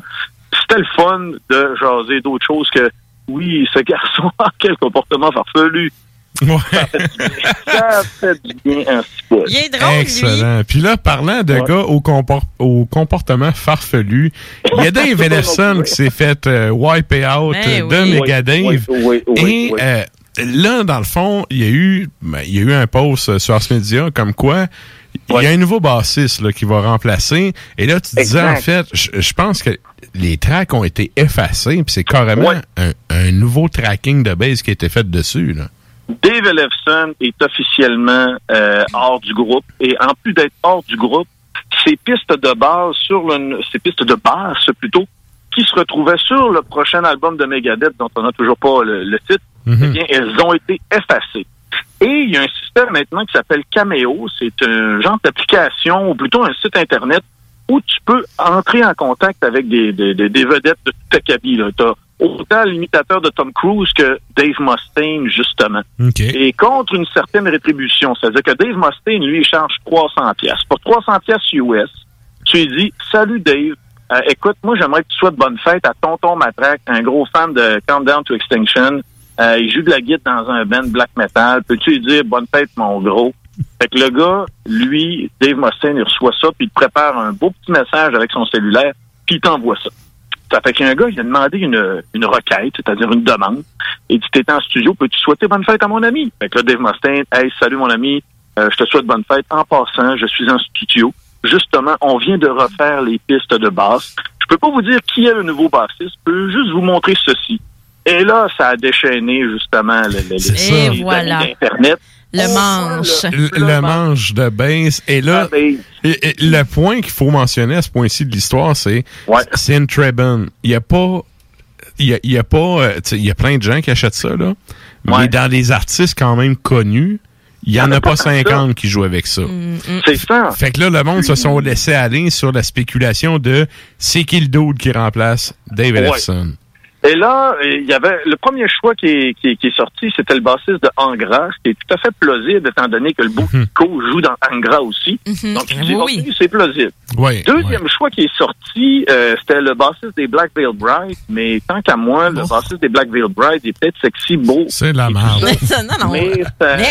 c'était le fun de jaser d'autres choses que oui, ce garçon [laughs] a quel comportement farfelu. Ça fait du bien. Ça fait du bien un petit peu. Il est drôle, Excellent. Puis là, parlant de Ouais. gars au, compor- au comportement farfelu, il y a Dave [laughs] Ellefson qui s'est fait euh, wiper out Ben de oui. Megadave. Oui, oui, oui, oui, Et oui. euh, là, dans le fond, il y a eu, ben, il y a eu un post euh, sur Ars Media comme quoi il y a un nouveau bassiste là, qui va remplacer. Et là, tu disais, en fait, je je pense que les tracks ont été effacés, puis c'est carrément un, un nouveau tracking de base qui a été fait dessus. Là. Dave Ellefson est officiellement euh, hors du groupe et en plus d'être hors du groupe, ses pistes de base sur le ses pistes de basse plutôt qui se retrouvaient sur le prochain album de Megadeth dont on n'a toujours pas le, le titre, eh bien elles ont été effacées. Et il y a un système maintenant qui s'appelle Cameo, c'est un genre d'application ou plutôt un site internet où tu peux entrer en contact avec des, des, des- vedettes de toute acabit. Tu as autant l'imitateur de Tom Cruise que Dave Mustaine, justement. Et contre une certaine rétribution. C'est-à-dire que Dave Mustaine, lui, il charge 300 pièces. Pour 300 pièces US, tu lui dis, salut Dave, euh, écoute, moi, j'aimerais que tu sois de bonne fête à Tonton Matraque, un gros fan de Countdown to Extinction. Euh, il joue de la guitare dans un band black metal. Peux-tu lui dire bonne fête, mon gros? Fait que le gars, lui, Dave Mustaine, il reçoit ça, puis il te prépare un beau petit message avec son cellulaire, puis il t'envoie ça. Ça fait qu'un gars, il a demandé une, une requête, c'est-à-dire une demande. Il dit, t'es en studio, peux-tu souhaiter bonne fête à mon ami? Fait que là, Dave Mustaine, hey, salut mon ami, euh, je te souhaite bonne fête. En passant, je suis en studio. Justement, on vient de refaire les pistes de basse. Je peux pas vous dire qui est le nouveau bassiste, je peux juste vous montrer ceci. Et là, ça a déchaîné justement le, le, les voilà. d'Internet. Le manche. le, le manche de base. Et là, et- et le point qu'il faut mentionner à ce point-ci de l'histoire, c'est c'est une Trebon. Il y a pas il y a, il y a pas euh, il y a plein de gens qui achètent ça là, mais dans les artistes quand même connus, il y en a pas 50 qui jouent avec ça. C'est ça. Fait que là, le monde se sont laissés aller sur la spéculation de c'est qui le dude qui remplace Dave Ouais. Ellefson. Et là, il y avait le premier choix qui est, qui est, qui est sorti, c'était le bassiste de Angra, ce qui est tout à fait plausible étant donné que le Boutico joue dans Angra aussi. Donc, je dis, Oui, ok, c'est plausible. Ouais, Deuxième choix qui est sorti, euh, c'était le bassiste des Black Veil Bride, mais tant qu'à moi, le bassiste des Black Veil Bride est peut-être sexy, beau. C'est la merde. [laughs] non, non. Mais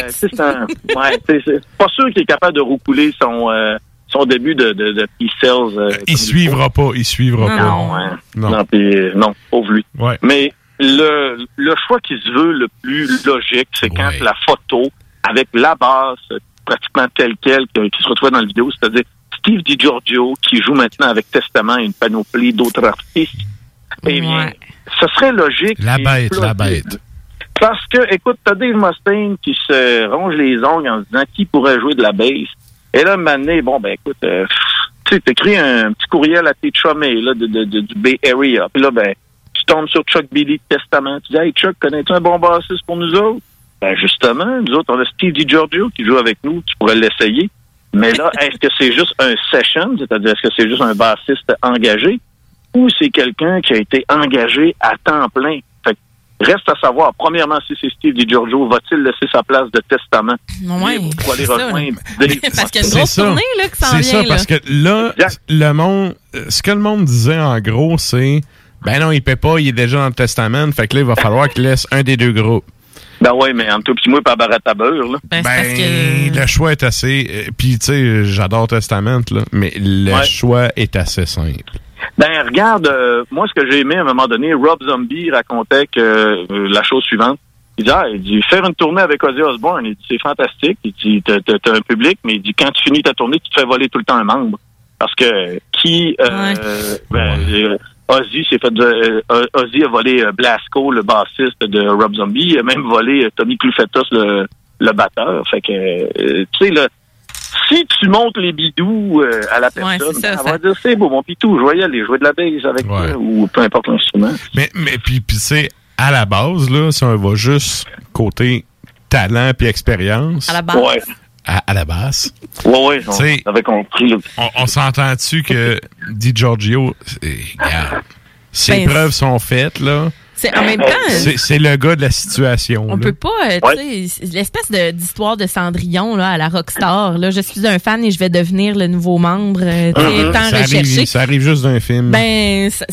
c'est c'est un, ouais, c'est c'est pas sûr qu'il est capable de roucouler son euh, son début de de, de P-Cells. euh, Il suivra pas, il suivra pas. non, hein. Non. non, puis, euh, non, pauvre lui. Ouais. Mais le, le choix qui se veut le plus logique, c'est quand la photo, avec la base euh, pratiquement telle quelle que- qui se retrouve dans la vidéo, c'est-à-dire Steve DiGiorgio qui joue maintenant avec Testament et une panoplie d'autres artistes. Eh bien, ce serait logique. La bête, la bête. Parce que, écoute, t'as Dave Mustaine qui se ronge les ongles en se disant qui pourrait jouer de la bass. Et là, maintenant, bon, ben écoute, euh, tu sais, t'écris un petit courriel à tes chumés là, de, de- de- du Bay Area. Puis là, ben, tu tombes sur Chuck Billy de Testament. Tu dis, hey Chuck, connais-tu un bon bassiste pour nous autres? Ben justement, nous autres, on a Steve DiGiorgio qui joue avec nous. Tu pourrais l'essayer. Mais là, [laughs] est-ce que c'est juste un session? C'est-à-dire, est-ce que c'est juste un bassiste engagé? Ou c'est quelqu'un qui a été engagé à temps plein? Que reste à savoir, premièrement, si c'est Steve DiGiorgio, va-t-il laisser sa place de testament? Ouais, pour aller c'est ça, rejoindre. Dave Parce qu'il y a une C'est grosse ça. tournée là, qui s'en C'est vient. ça, là. parce que là, le monde, euh, ce que le monde disait en gros, c'est ben non, il paie pas, il est déjà dans le testament, fait que là, il va falloir qu'il laisse un des deux groupes. Ben oui, mais en tout petit moi, pas barrette à beurre, là. Ben, Ben, le choix est assez. euh, Puis, tu sais, j'adore Testament, là, mais le Ouais. choix est assez simple. Ben regarde, euh, moi ce que j'ai aimé à un moment donné, Rob Zombie racontait que euh, la chose suivante. Il dit, ah, il dit, faire une tournée avec Ozzy Osbourne, il dit, c'est fantastique. Il dit, t'as, un public, mais il dit, quand tu finis ta tournée, tu te fais voler tout le temps un membre. Parce que qui, euh, ben, euh, Ozzy s'est fait, euh, Ozzy a volé euh, Blasco, le bassiste de Rob Zombie, il a même volé Tommy Clufetos, le, le batteur. Fait que, euh, tu sais, là, si tu montes les bidous euh, à la Ouais, personne, c'est ça, elle va dire, c'est beau, mon pitou, je vais y aller, jouer de la bass avec toi, ou peu importe l'instrument. Mais, mais puis, puis c'est à la base, là, si on va juste côté talent puis expérience. À la base. Ouais. À, à la base. Ouais, ouais, on T'sais, avait compris. là. On, on s'entend-tu que Di Giorgio, c'est- regarde, ses Ben, preuves sont faites, là. C'est en même temps. C'est c'est le gars de la situation. On là. peut pas, euh, tu sais, l'espèce de- d'histoire de Cendrillon là, à la Rockstar. Là, je suis un fan et je vais devenir le nouveau membre. euh, sais, Mhm. tant ça, recherché. arrive, ça arrive juste d'un film. Ben, ça,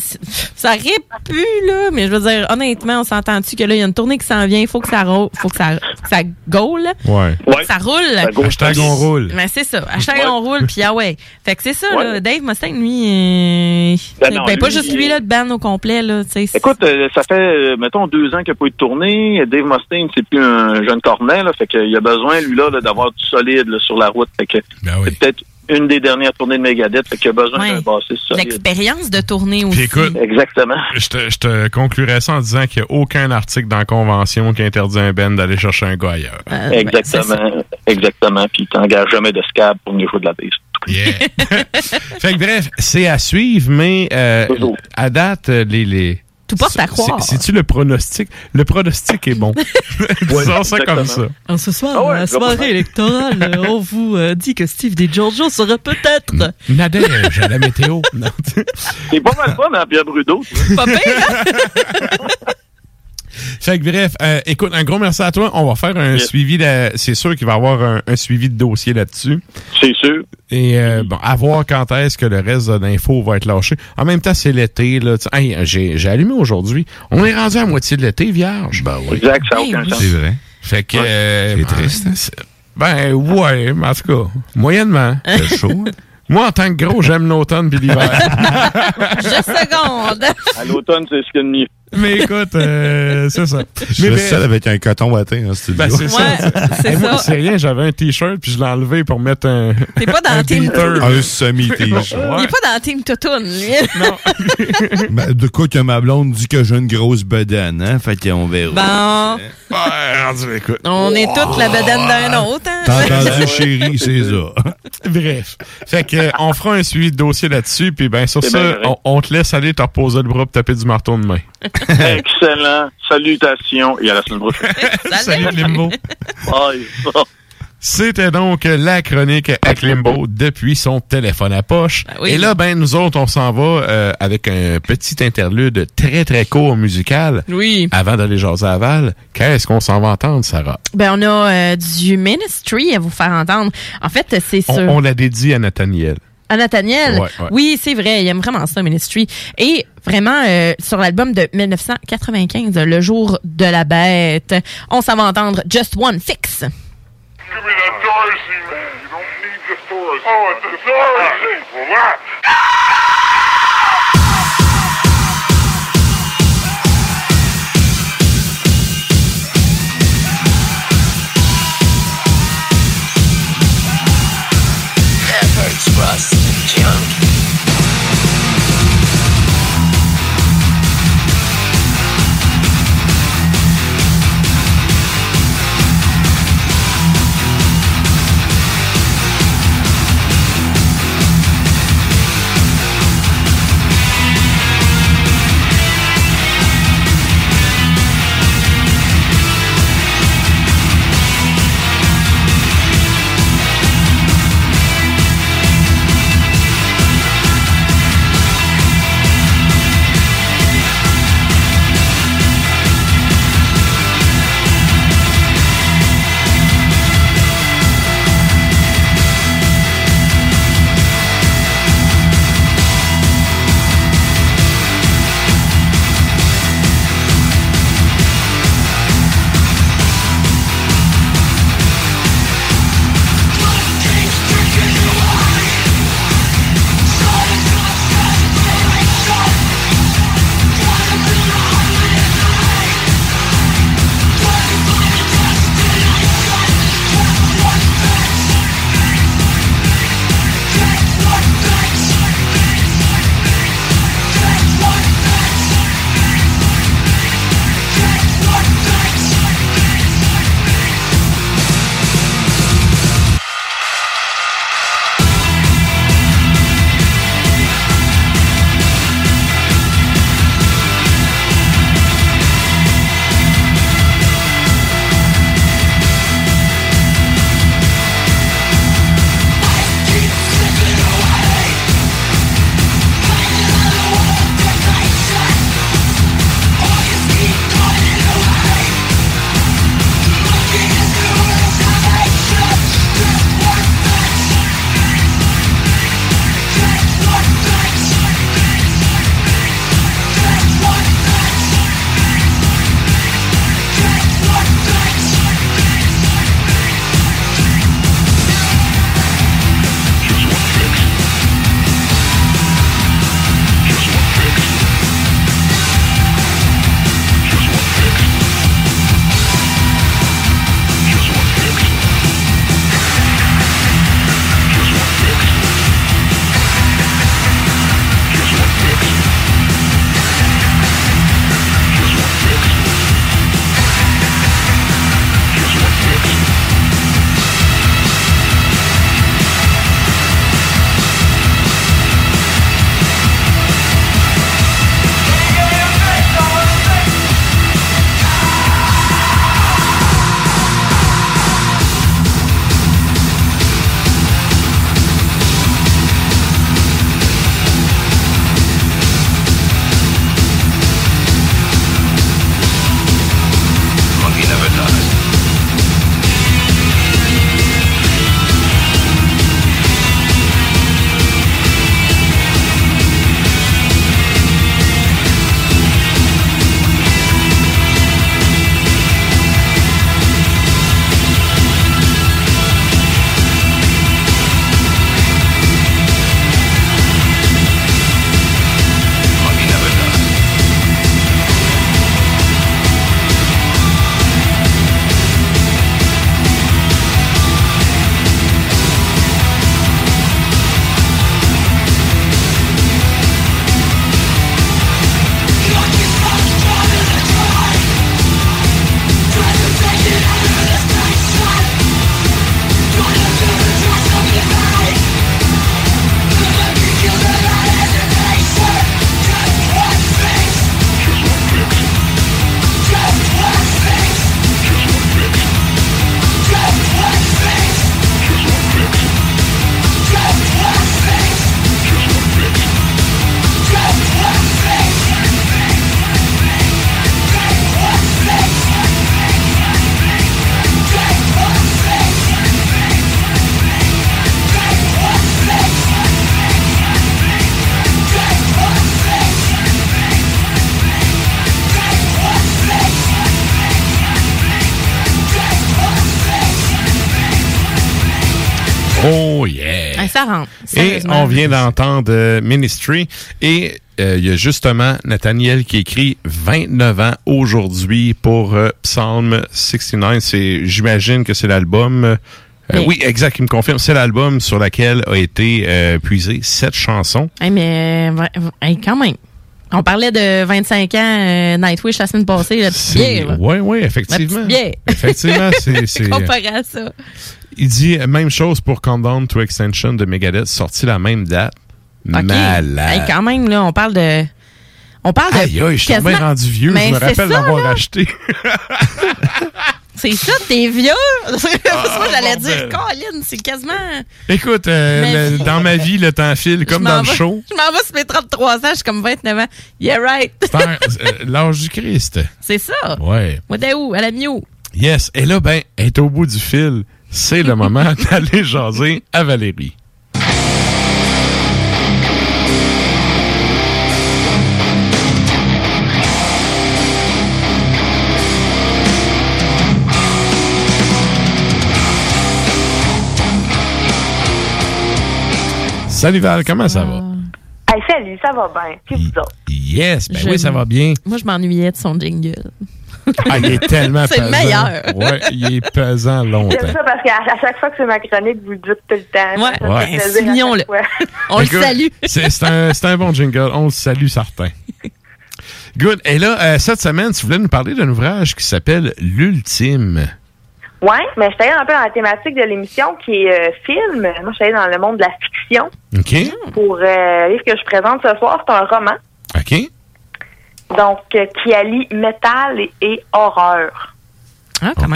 ça aurait pu, là, mais je veux dire, honnêtement, on s'entend-tu que là, il y a une tournée qui s'en vient, il faut que ça roule, faut que ça, faut que ça go, là. Ouais. Que Ça roule. Hashtag on roule. Mais c'est ça. Hashtag Ouais. on roule, puis ah ouais. Fait que c'est ça, Ouais. là. Dave Mustaine, lui, euh, Ben non, ben, pas lui, juste lui, là, de ban au complet, là, tu sais. Écoute, euh, ça fait, euh, mettons, deux ans qu'il n'a pas eu de tournée. Dave Mustaine, c'est plus un jeune cornet, là. Fait qu'il a besoin, lui, là, là, d'avoir du solide là, sur la route. Fait que c'est peut-être une des dernières tournées de Megadeth. Fait qu'il a besoin Ouais. d'un bassiste solide. L'expérience de tournée aussi. Puis écoute, Exactement. Je te, je te conclurai ça en disant qu'il n'y a aucun article dans la convention qui interdit un band d'aller chercher un gars ailleurs. Euh, Exactement. Exactement. Puis il t'engage jamais de scab pour venir jouer de la bass. [laughs] Fait que bref, c'est à suivre, mais euh, à date, les... les Tout porte à croire. C'est- C'est-tu le pronostic? Le pronostic est bon. [laughs] Disons ça comme ça. Alors, ce soir, Ah ouais, à la je vois soirée électorale, [laughs] on vous euh, dit que Steve DiGiorgio sera peut-être. Nadège à la météo. Non. [laughs] C'est pas mal fun, hein, Pierre Brudeau. Pas pire, hein? Fait que bref, euh, écoute, un gros merci à toi. On va faire un Yes. suivi. de- C'est sûr qu'il va y avoir un, un suivi de dossier là-dessus. C'est sûr. Et euh, bon, à voir quand est-ce que le reste de l'info va être lâché. En même temps, c'est l'été. là. Tu- Hey, j'ai, j'ai allumé aujourd'hui. On est rendu à moitié de l'été, vierge. Ben oui. Exact, ça n'a aucun sens. C'est vrai. Fait que... euh, C'est triste, hein? Ben ouais, mais en tout cas, moyennement. C'est chaud. Hein? Moi, en tant que gros, j'aime l'automne puis l'hiver. [laughs] Je seconde. À l'automne, c'est ce qu'il y a de mieux. Mais écoute, euh, c'est ça. Je Mais suis seul avec un coton watté en studio. Ben, c'est ça. c'est ça. rien, j'avais un t-shirt puis je l'ai enlevé pour mettre un. T'es pas dans un le team- beater. Un semi-t-shirt. Il est pas dans team Toutoune, lui. [laughs] Ben, de quoi que ma blonde dit que j'ai une grosse bedaine, hein? Fait qu'on verra. Bon, Ouais, écoute. on est toute la bedaine d'un autre, hein? T'as entendu, chérie, c'est ça. Bref. Fait que, on fera un suivi de dossier là-dessus, puis ben, sur ça, on, on te laisse aller te reposer le bras pour taper du marteau de main. [laughs] Excellent. Salutations et à la semaine prochaine. [laughs] Salut, Limbo. Bye. C'était donc la chronique à Klimbo depuis son téléphone à poche. oui. Et là, ben, nous autres, on s'en va euh, avec un petit interlude très, très court musical. Oui. Avant d'aller jaser à Val, qu'est-ce qu'on s'en va entendre, Sarah? Ben, on a euh, du Ministry à vous faire entendre. En fait, c'est On, l'a dédié à Nathaniel. À Nathaniel? Ouais, ouais. Oui, c'est vrai. Il aime vraiment ça, Ministry. Et vraiment, euh, sur l'album de 1995, Le jour de la bête, on s'en va entendre Just One Fix. Give me that Dorothy, man. You don't need just Dorothy. Oh, it's a Dorothy. Relax. Efforts, rust, and Et on vient d'entendre euh, Ministry. Et euh, il y a justement Nathaniel qui écrit 29 ans aujourd'hui pour euh, Psalm 69. C'est, j'imagine que c'est l'album. euh, Oui. exact, il me confirme. C'est l'album sur lequel a été puisé cette chanson. Hey, mais vra- hey, quand même. On parlait de 25 ans euh, Nightwish la semaine passée, la petite bière. là. Oui, oui, effectivement. La. Effectivement, [laughs] c'est- Comparé à ça. Il dit même chose pour Countdown to Extension de Megadeth, sorti la même date. OK. Malade. Hey, quand même, là, on parle de. On parle de. Aïe, aïe, je suis quasiment- rendu vieux. Mais je me rappelle l'avoir acheté. [laughs] C'est ça, t'es vieux. [laughs] Moi, j'allais Ah, bordel. dire, Colin, c'est quasiment. Écoute, euh, le- dans ma vie, le temps file comme dans le show. Je m'en vais sur mes 33 ans, je suis comme 29 ans. Yeah, right. Euh, L'âge du Christ. [laughs] C'est ça. Ouais. Où? À la Mio. Yes. Et là, ben, est au bout du fil. C'est le [laughs] moment d'aller jaser à Valérie. Salut Val, comment ça va? Ah. Hey, salut, ça va bien. Puis vous autres? Yes, ben Je- oui, ça va bien. Moi, je m'ennuyais de son jingle. Ah, il est tellement [laughs] C'est le pesant. meilleur. Ouais, il est pesant longtemps. J'aime ça parce qu'à à chaque fois que c'est ma chronique, vous le dites tout le temps. Ouais, Ouais. chaque fois. [laughs] On le salue. C'est c'est un, c'est un bon jingle. On le salue, certain. Good. Et là, euh, cette semaine, tu voulais nous parler d'un ouvrage qui s'appelle L'Ultime. Ouais, mais je suis allée un peu dans la thématique de l'émission qui est euh, film. Moi, je suis allée dans le monde de la fiction. OK? Pour euh, le livre que je présente ce soir, c'est un roman. OK? Donc, euh, qui allie métal et, et horreur. Ah, OK.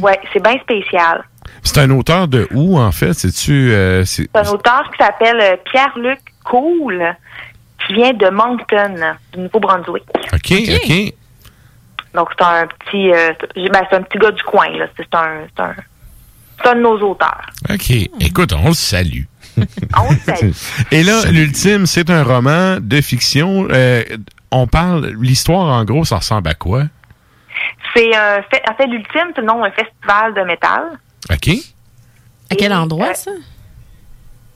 Ouais, c'est bien spécial. C'est un auteur de où, en fait? C'est-tu... euh, c'est- un auteur qui s'appelle euh, Pierre-Luc Cool, qui vient de Moncton, du Nouveau-Brunswick. OK, OK. Donc, c'est un petit euh, c'est- ben, c'est un petit gars du coin, là. C'est un, c'est un, c'est un de nos auteurs. OK. Écoute, on le salue. On le salue. [laughs] Et là, L'Ultime, c'est un roman de fiction. Euh, on parle... L'histoire, en gros, ça ressemble à quoi? C'est un fait, en fait, l'ultime, c'est le nom d'un festival de métal. OK? À quel endroit, ça?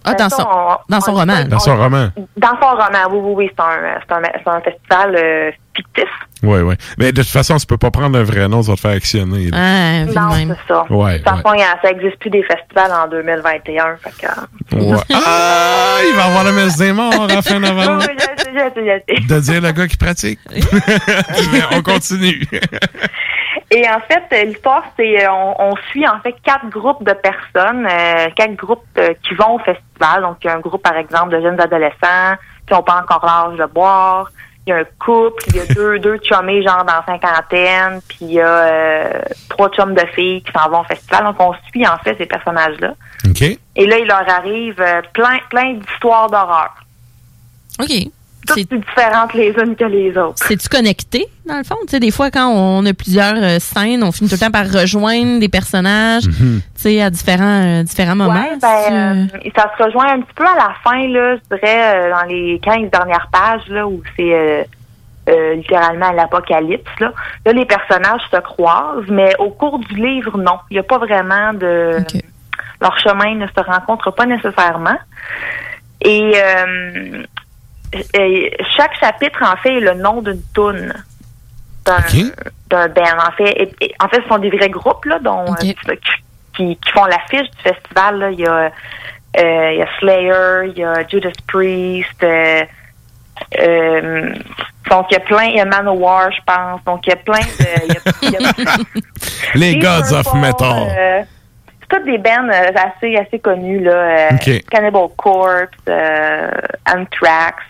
Ah, dans son, on- dans son on- roman. Dans son roman. Dans son roman, oui, oui, oui, c'est un, c'est un, c'est un festival euh, fictif. Oui, oui. Mais de toute façon, tu peux pas prendre un vrai nom, ça va te faire actionner. Ah, non, même. c'est ça. Ouais, de toute façon, ça n'existe plus des festivals en 2021. Fait que, euh, Ouais. [laughs] Ah, il va avoir la messe des morts à fin novembre. oui, je sais, je sais, je sais. De dire le gars qui pratique. [laughs] On continue. [laughs] Et en fait, l'histoire, c'est euh, on, on suit en fait quatre groupes de personnes, euh, quatre groupes euh, qui vont au festival. Donc, il y a un groupe, par exemple, de jeunes adolescents qui n'ont pas encore l'âge de boire. Il y a un couple, il y a [laughs] deux, deux chummés, genre dans la cinquantaine, puis il y a euh, trois chums de filles qui s'en vont au festival. Donc, on suit en fait ces personnages-là. OK. Et là, il leur arrive euh, plein, plein d'histoires d'horreur. OK. Toutes plus différentes les unes que les autres. C'est-tu connecté, dans le fond? Tu sais, des fois, quand on a plusieurs euh, scènes, on finit tout le temps par rejoindre des personnages, Mhm. tu sais, à différents, euh, différents moments. Ouais, ben, euh, ça se rejoint un petit peu à la fin, là, je dirais, euh, dans les 15 dernières pages, là, où c'est euh, euh, littéralement l'apocalypse. Là. là, les personnages se croisent, mais au cours du livre, non. Il n'y a pas vraiment de... Leur chemin ne se rencontre pas nécessairement. Et euh, chaque chapitre, en fait, est le nom d'une toune d'un band. En fait, et- et- en fait, ce sont des vrais groupes là, dont, euh, qui, qui, font l'affiche du festival. Là. Il, y a, euh, il y a Slayer, il y a Judas Priest. euh, donc, il y a plein, il y a Manowar, je pense. Donc, il y a plein de... il y a- il y a- [laughs] Les Gods of Metal. Toutes des bands euh, assez, assez connues, là. euh, OK. Cannibal Corpse, euh, Anthrax,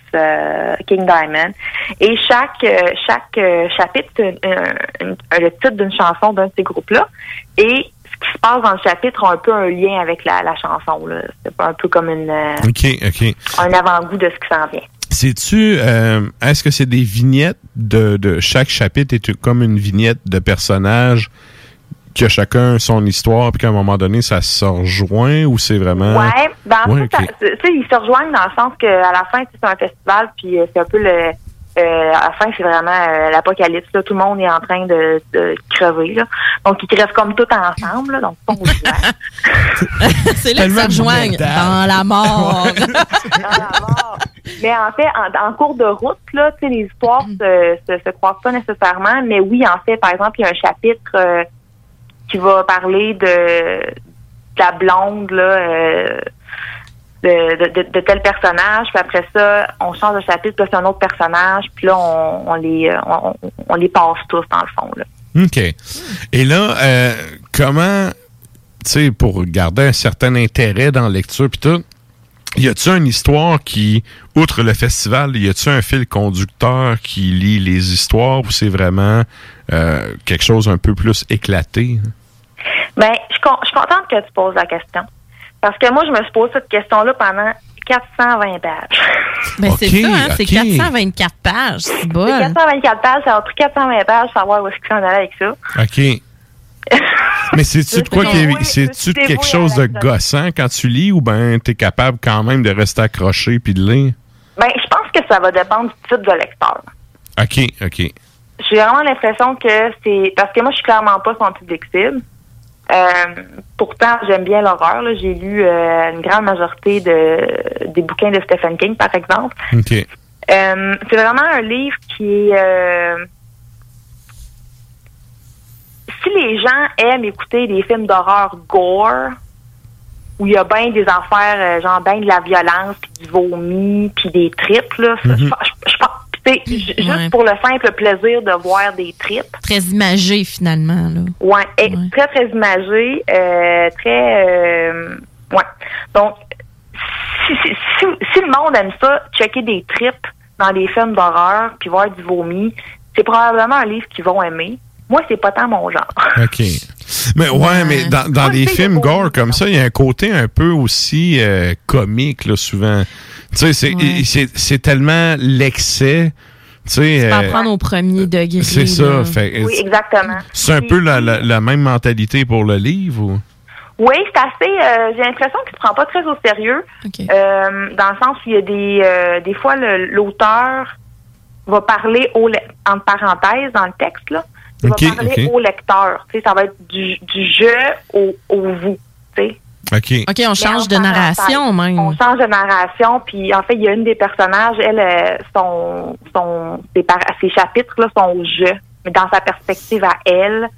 King Diamond. Et chaque, chaque chapitre, c'est le titre d'une chanson d'un de ces groupes-là. Et ce qui se passe dans le chapitre a un peu un lien avec la, la chanson, là. C'est un peu comme une, un avant-goût de ce qui s'en vient. Euh, est-ce que c'est des vignettes de, de chaque chapitre? Est comme une vignette de personnage qui a chacun son histoire puis qu'à un moment donné ça se rejoint ou c'est vraiment Ouais, ben, en Ouais, fait, ça- ok. tu sais, ils se rejoignent dans le sens qu'à la fin, tu sais, c'est un festival, puis euh, c'est un peu le, Euh, à la fin, c'est vraiment euh, l'apocalypse. là. Tout le monde est en train de, de crever. Là. Donc, ils crèvent comme tout ensemble. Là, donc, on se voit. C'est là que ça rejoigne dans la mort. Mais en fait, en, en cours de route, là, tu sais, les histoires se, se, se croisent pas nécessairement. Mais oui, en fait, par exemple, il y a un chapitre euh, qui va parler de, la blonde, là, euh, de, tel personnage. Puis après ça, on change de chapitre, puis c'est un autre personnage. Puis là, on, les on les passe tous, dans le fond. Là. OK. Et là, euh, comment, tu sais, pour garder un certain intérêt dans la lecture puis tout, y a-tu une histoire qui, outre le festival, y a-tu un fil conducteur qui lie les histoires ou c'est vraiment euh, quelque chose un peu plus éclaté? Ben, je suis con- je suis contente que tu poses la question. Parce que moi, je me suis posé cette question-là pendant 420 pages. [laughs] Ben, c'est Ok, ça, hein, c'est ok. 424 pages. C'est bol. 424 pages, ça a pris 420 pages pour savoir où est-ce qu'on allait avec ça. OK. [laughs] Mais c'est-tu de quoi qui c'est-tu quelque chose de gossant quand tu lis ou ben t'es capable quand même de rester accroché puis de lire? Ben, je pense que ça va dépendre du type de lecteur. OK, OK. J'ai vraiment l'impression que c'est... Parce que moi, je suis clairement pas son public cible. Euh, pourtant, j'aime bien l'horreur. là. J'ai lu euh, une grande majorité de, des bouquins de Stephen King, par exemple. Euh, c'est vraiment un livre qui est... si les gens aiment écouter des films d'horreur gore, où il y a bien des affaires, genre bien de la violence, puis du vomi, puis des tripes, là, Mhm. je, je- je ju- Juste Ouais. pour le simple plaisir de voir des tripes. Très imagé, finalement. Là. Ouais, et très, très imagé, euh, très... euh, ouais. Donc, si, si, si, si le monde aime ça, checker des tripes dans les films d'horreur, puis voir du vomi, c'est probablement un livre qu'ils vont aimer. Moi, c'est pas tant mon genre. OK. [laughs] Mais ouais, mais dans, dans les films gore comme ça, il y a un côté un peu aussi euh, comique, là, souvent. Tu sais, c'est c'est- c'est tellement l'excès. Tu sais, en euh, prendre au premier degré. c'est ça. Fait, Oui, exactement. c'est un peu la, la, la même mentalité pour le livre ou? Oui, c'est assez. euh, J'ai l'impression qu'il ne se prend pas très au sérieux. Euh, dans le sens où il y a des. euh, des fois, l'auteur va parler au entre parenthèses dans le texte, là. Il Ok, va parler au lecteur. Tu sais, ça va être du, du je au, au vous. Tu sais. OK. OK, on change de narration même. On change de narration, puis en fait, il y a une des personnages, elle, euh, son, son, ses, par- ses chapitres là, sont au je, mais dans sa perspective à elle.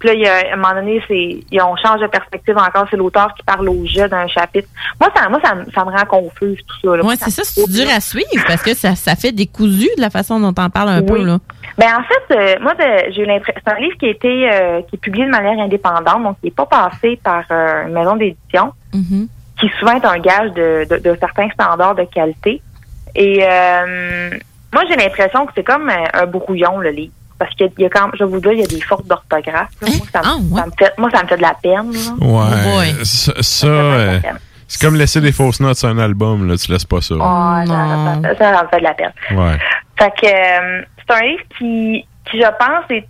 Puis là, il y a, à un moment donné, c'est, on change de perspective encore, c'est l'auteur qui parle au je d'un chapitre. Moi, ça, moi, ça, me- ça me rend confuse, tout ça. Ouais, c'est ça, c'est dur à suivre parce que ça, ça fait décousu de la façon dont on parle un peu. Oui. Là. Ben en fait, euh, moi j'ai l'impression c'est un livre qui a été euh, qui est publié de manière indépendante, donc qui n'est pas passé par euh, une maison d'édition, Mhm. qui souvent est un gage de, de, de certains standards de qualité. Et moi j'ai l'impression que c'est comme un, un brouillon le livre. Parce qu'il y y a quand je vous dire, il y a des fautes d'orthographe. là. Moi, ça, me- ça me fait, moi, ça me fait de la peine. là. Ouais. ça, ça, euh, c'est comme laisser des fausses notes sur un album, là. Tu laisses pas ça. Oh, ça, ça, ça, ça me fait de la peine. Ouais. Fait que euh, c'est un livre qui, qui je pense, est,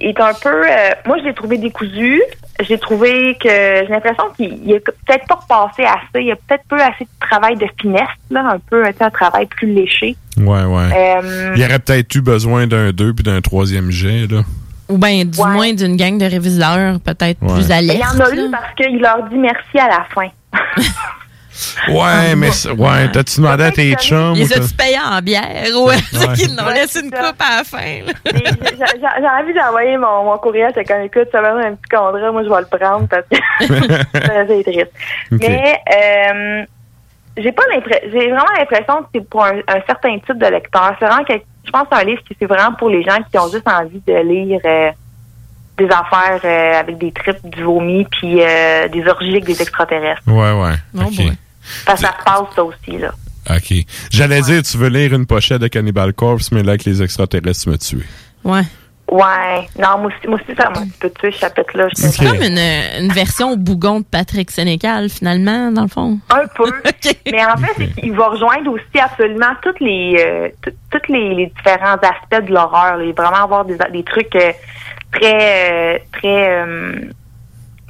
est un peu. euh, moi, je l'ai trouvé décousu. J'ai trouvé que j'ai l'impression qu'il il a peut-être pas repassé assez. Il y a peut-être peu assez de travail de finesse, là, un peu un travail plus léché. Ouais, ouais. Euh, Il y aurait peut-être eu besoin d'un 2 puis d'un troisième jet, là. Ou bien du moins d'une gang de réviseurs peut-être Ouais. plus Il alerte. y en a eu parce qu'il leur dit merci à la fin. [laughs] Ouais, mais c'est- ouais, t'as-tu demandé à tes chums? Ils ou ont-tu payé en bière? Ouais, [laughs] c'est Ouais. qu'ils nous laissé une coupe à la fin. là. [laughs] J'ai envie d'envoyer mon, mon courriel. C'est comme, écoute, ça va être un petit contrat. Moi, je vais le prendre parce que [laughs] c'est triste. Mais euh, j'ai pas l'impression. J'ai vraiment l'impression que c'est pour un, un certain type de lecteur. C'est vraiment que je pense que c'est un livre qui c'est vraiment pour les gens qui ont juste envie de lire euh, des affaires euh, avec des tripes, du vomi, puis euh, des orgies avec des extraterrestres. Ouais, ouais. Oh. Parce que ça se passe ça aussi là. OK. J'allais dire, tu veux lire une pochette de Cannibal Corpse, mais là, avec les extraterrestres, tu m'as tué. Ouais. Ouais. Non, moi aussi, moi aussi ça m'a un petit peu tué ce chapitre-là. C'est comme une, une version au bougon de Patrick Sénécal, finalement, dans le fond. Un peu. [laughs] Mais en fait, qu'il va rejoindre aussi absolument toutes les euh, tout- toutes les, les différents aspects de l'horreur. Il va vraiment avoir des, des trucs euh, très euh, très euh,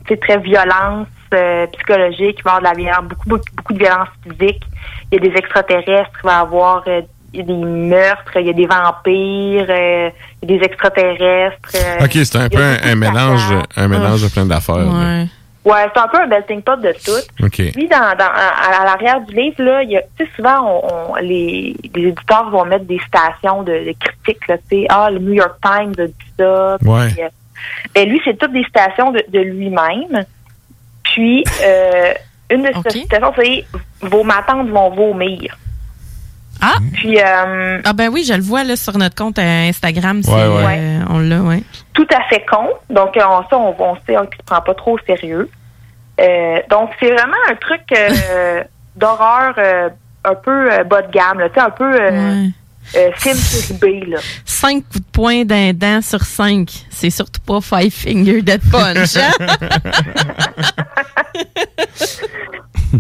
très violence euh, psychologique, il va y avoir de la violence, beaucoup, beaucoup, beaucoup de violence physique. Il y a des extraterrestres, il va y avoir euh, il y a des meurtres, il y a des vampires, euh, il y a des extraterrestres. euh, OK, c'est un peu un, mélange, un mélange de plein d'affaires. Ouais, c'est un peu un melting pot de tout. OK. Puis dans, dans à, à l'arrière du livre là, il y a tu sais souvent on, on- les, les éditeurs vont mettre des stations de, de critiques là, tu sais ah le New York Times a dit ça. puis, Ouais. Ben lui c'est toutes des stations de, de lui-même. Puis euh, une de ces citations c'est vos matantes vont vomir. Ah! Puis euh, Ah ben oui, je le vois là sur notre compte euh, Instagram. c'est, Ouais, ouais. euh, on l'a, ouais. tout à fait con. Donc, euh, on, ça, on, on sait qu'il se prend pas trop au sérieux. Euh, donc, c'est vraiment un truc euh, [laughs] d'horreur euh, un peu euh, bas de gamme, là, tu sais, un peu euh, euh, film sur B, là. 5 coups de poing d'un dent sur 5. C'est surtout pas Five Finger Dead Punch. hein? [laughs]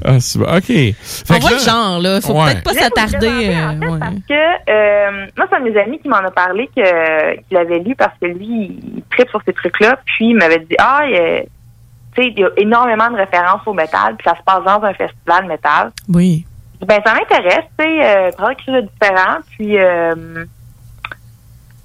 Ah, c'est bon. OK. Fait On que voit là- le genre, là. Faut Ouais. peut-être pas s'attarder. euh, en fait, ouais. Parce que euh, moi, c'est un de mes amis qui m'en a parlé que qu'il avait lu parce que lui, il tripe sur ces trucs-là. Puis il m'avait dit Ah, il il y a énormément de références au métal, puis ça se passe dans un festival métal. Oui. Ben, ça m'intéresse, tu sais, euh, prendre quelque chose de différent, puis, euh,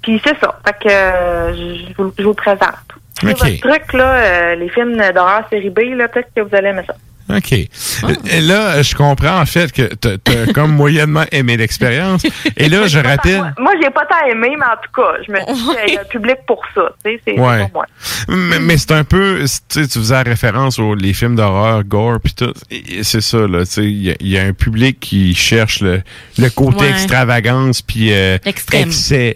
puis c'est ça. Fait que euh, je, vous, je vous le présente. C'est OK. votre truc, là, euh, les films d'horreur série B, là, peut-être que vous allez aimer ça. OK. Et là, je comprends en fait que t'as t'as [laughs] comme moyennement aimé l'expérience. Et là, je rappelle. Moi, j'ai pas tant aimé, mais en tout cas, je me dis qu'il y a un public pour ça, tu sais, c'est Ouais. pour moi. Mais, mais c'est un peu, tu sais, tu faisais référence aux les films d'horreur, gore, puis tout. C'est ça, là. Tu sais, il y, y a un public qui cherche le, le côté Ouais. extravagance, puis euh,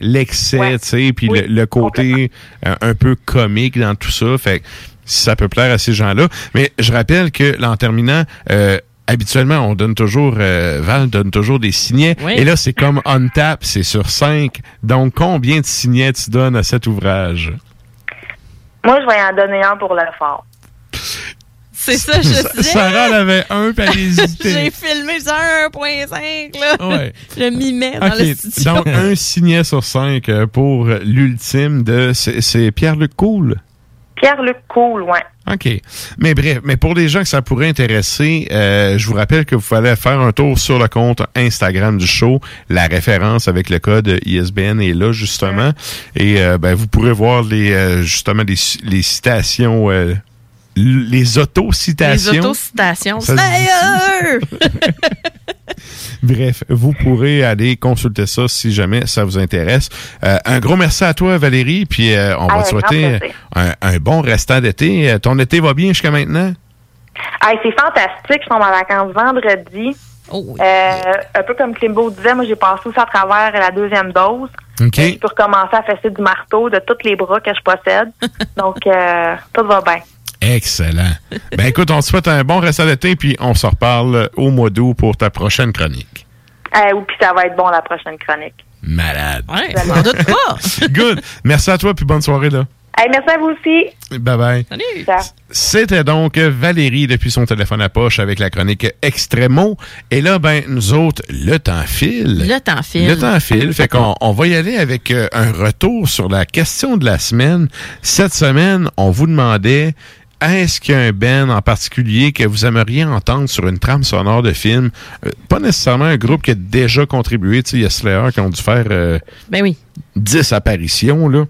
l'excès, Ouais. tu sais, puis le, le côté euh, un peu comique dans tout ça. Fait que ça peut plaire à ces gens-là. Mais je rappelle que, là, en terminant, euh, Habituellement, on donne toujours, euh, Val donne toujours des signets. Oui. Et là, c'est comme on tap, c'est sur 5. Donc, combien de signets tu donnes à cet ouvrage? Moi, je vais en donner un pour le fort. C'est ça, je Sa- disais. Sarah en avait un, puis elle [laughs] hésitait. J'ai filmé sur 1.5, là. Ouais. Je m'y mets dans le studio. donc un signet sur cinq euh, pour l'ultime de... C'est c'est Pierre-Luc Cool? Pierre-Luc Cool, ouais. OK. Mais bref, mais pour les gens que ça pourrait intéresser, euh, je vous rappelle que vous fallait faire un tour sur le compte Instagram du show. La référence avec le code ISBN est là, justement. Et euh, ben, vous pourrez voir les euh, justement les, les citations, euh, les autocitations. Les autocitations. [laughs] Bref, vous pourrez aller consulter ça si jamais ça vous intéresse. Euh, un gros merci à toi, Valérie, puis euh, on Ah, va te un grand souhaiter un, un bon restant d'été. Euh, Ton été va bien jusqu'à maintenant? Hey, c'est fantastique. Je tombe en vacances vendredi. Oh, Euh, un peu comme Klimbo disait, moi j'ai passé aussi à travers la deuxième dose. OK. Je peux recommencer à fesser du marteau de tous les bras que je possède. [laughs] Donc, euh, tout va bien. Excellent. [laughs] ben écoute, on te souhaite un bon restant d'été, puis on se reparle au mois d'août pour ta prochaine chronique. Euh, ou puis ça va être bon la prochaine chronique. Malade. Ouais, je m'en doute pas. [laughs] Good. Merci à toi, puis bonne soirée, là. Hey, merci à vous aussi. Bye bye. Salut. C'était donc Valérie depuis son téléphone à poche avec la chronique Extremo. Et là, ben, nous autres, le temps file. Le temps file. Le temps file. Fait qu'on on va y aller avec euh, un retour sur la question de la semaine. Cette semaine, on vous demandait est-ce qu'il y a un Ben en particulier que vous aimeriez entendre sur une trame sonore de film? Euh, pas nécessairement un groupe qui a déjà contribué. Il y a Slayer qui ont dû faire euh, Ben oui. 10 apparitions, là.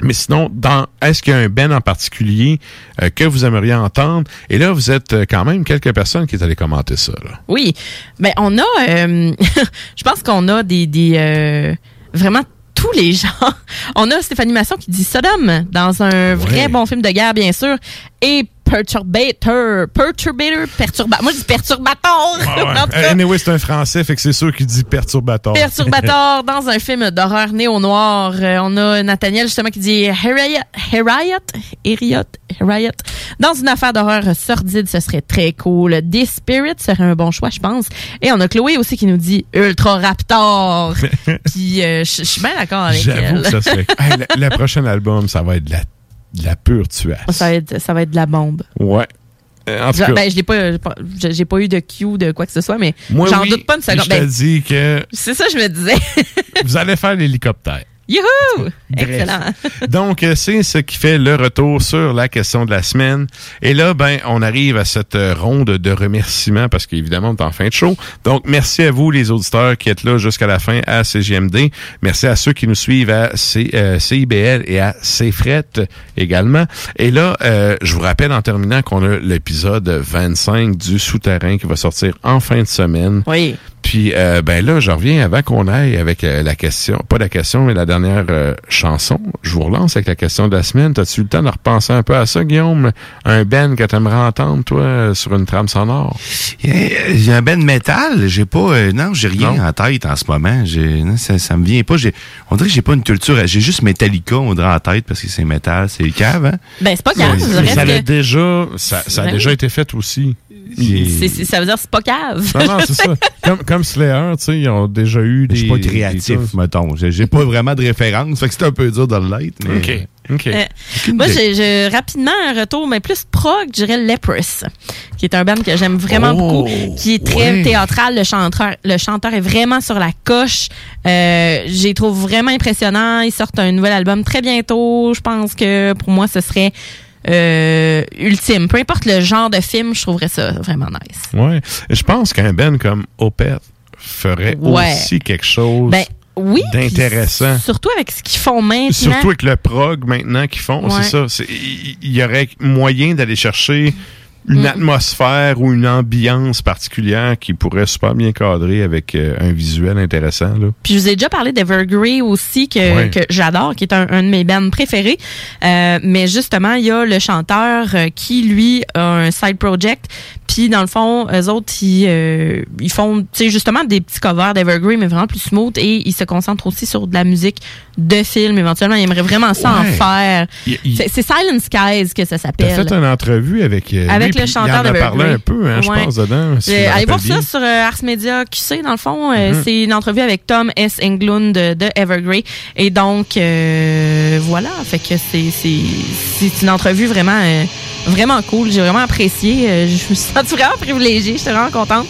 Mais sinon, dans est-ce qu'il y a un Ben en particulier euh, que vous aimeriez entendre? Et là, vous êtes euh, quand même quelques personnes qui allées commenter ça. Là. Oui. Ben, on a, [laughs] je pense qu'on a des, des vraiment tous les gens. [laughs] On a Stéphanie Masson qui dit Sodom dans un vrai bon film de guerre, bien sûr, et Perturbator, Perturbator, Perturbator. Moi, je dis Perturbator. [laughs] Tout cas, anyway, c'est un français, fait que c'est sûr qu'il dit perturbateur. Perturbator [laughs] dans un film d'horreur néo-noir. Euh, on a Nathaniel justement qui dit Harriet, Harriet, Harriet, Harriet. Dans une affaire d'horreur sordide, ce serait très cool. The Spirit serait un bon choix, je pense. Et on a Chloé aussi qui nous dit Ultra Raptor. [laughs] Puis euh, je je suis bien d'accord avec J'avoue elle. que ça serait... Hey, le, le prochain album, ça va être de la, de la pure tuasse. ça va être, ça va être de la bombe. Ouais. Euh, en tout cas, ben, je l'ai pas, eu de cue de quoi que ce soit, mais j'en oui, doute pas une seconde. Je te Ben, dis que c'est ça, je me disais. [laughs] vous allez faire l'hélicoptère. Youhou! Excellent. [laughs] Donc, euh, c'est ce qui fait le retour sur la question de la semaine. Et là, ben, on arrive à cette euh, ronde de remerciements parce qu'évidemment, on est en fin de show. Donc, merci à vous, les auditeurs qui êtes là jusqu'à la fin à CGMD. Merci à ceux qui nous suivent à C- euh, CIBL et à CFRET également. Et là, euh, je vous rappelle en terminant qu'on a l'épisode 25 du Souterrain qui va sortir en fin de semaine. Oui. Puis euh, ben là, je reviens avant qu'on aille avec la question, pas la question, mais la dernière euh, chanson. Je vous relance avec la question de la semaine. T'as-tu eu le temps de repenser un peu à ça, Guillaume? Un Ben que t'aimerais entendre, toi, euh, sur une trame sonore? J'ai un ben de métal, j'ai pas euh, non, j'ai rien en tête en ce moment, non, ça, ça me vient pas, j'ai on dirait que j'ai pas une culture, j'ai juste Metallica on dirait en tête parce que c'est métal, c'est le cave hein? Ben, c'est pas grave. Ça, ça que- a déjà, ça, ça a Ben déjà été fait aussi. C'est- c'est- ça veut dire que c'est pas cave. Non, non, c'est ça. [laughs] Comme, comme Slayer, tu sais, ils ont déjà eu des. Je suis pas créatif, mettons. J'ai j'ai pas vraiment de référence, fait que c'est un peu dur de l'être. mais- OK. Euh, moi, j'ai j'ai rapidement un retour, mais plus prog, je dirais Leprous, qui est un band que j'aime vraiment Oh, beaucoup, qui est très ouais. théâtral. Le chanteur, le chanteur est vraiment sur la coche. Euh, je les trouve vraiment impressionnants. Ils sortent un nouvel album très bientôt. Je pense que pour moi, ce serait euh, ultime. Peu importe le genre de film, je trouverais ça vraiment nice. Ouais. Je pense qu'un Ben comme Opeth ferait Ouais. aussi quelque chose Ben oui. d'intéressant. Surtout avec ce qu'ils font maintenant. Surtout avec le prog maintenant qu'ils font, Ouais. c'est ça. Il y, aurait moyen d'aller chercher une Mm. atmosphère ou une ambiance particulière qui pourrait super bien cadrer avec euh, un visuel intéressant. Là. Puis je vous ai déjà parlé d'Evergrey aussi, que, que j'adore, qui est un, un de mes bands préférés. Euh, mais justement, il y a le chanteur euh, qui, lui, a un side project. Puis dans le fond, eux autres, ils, euh, ils font, tu sais, justement des petits covers d'Evergrey, mais vraiment plus smooth. Et ils se concentrent aussi sur de la musique de film. Éventuellement, ils aimeraient vraiment ça en faire. Il- C'est Silent Skies que ça s'appelle. fait une entrevue avec, euh, Avec le chanteur il en a parlé un peu, hein, je Ouais. pense, dedans. si Euh, me allez voir ça sur euh, Ars Media QC, dans le fond. Euh, Mhm. C'est une entrevue avec Tom S. Englund de, de Evergrey. Et donc, euh, voilà. Fait que c'est c'est- c'est une entrevue vraiment, vraiment cool. J'ai vraiment apprécié. Je me suis sentie vraiment privilégiée. J'étais vraiment contente.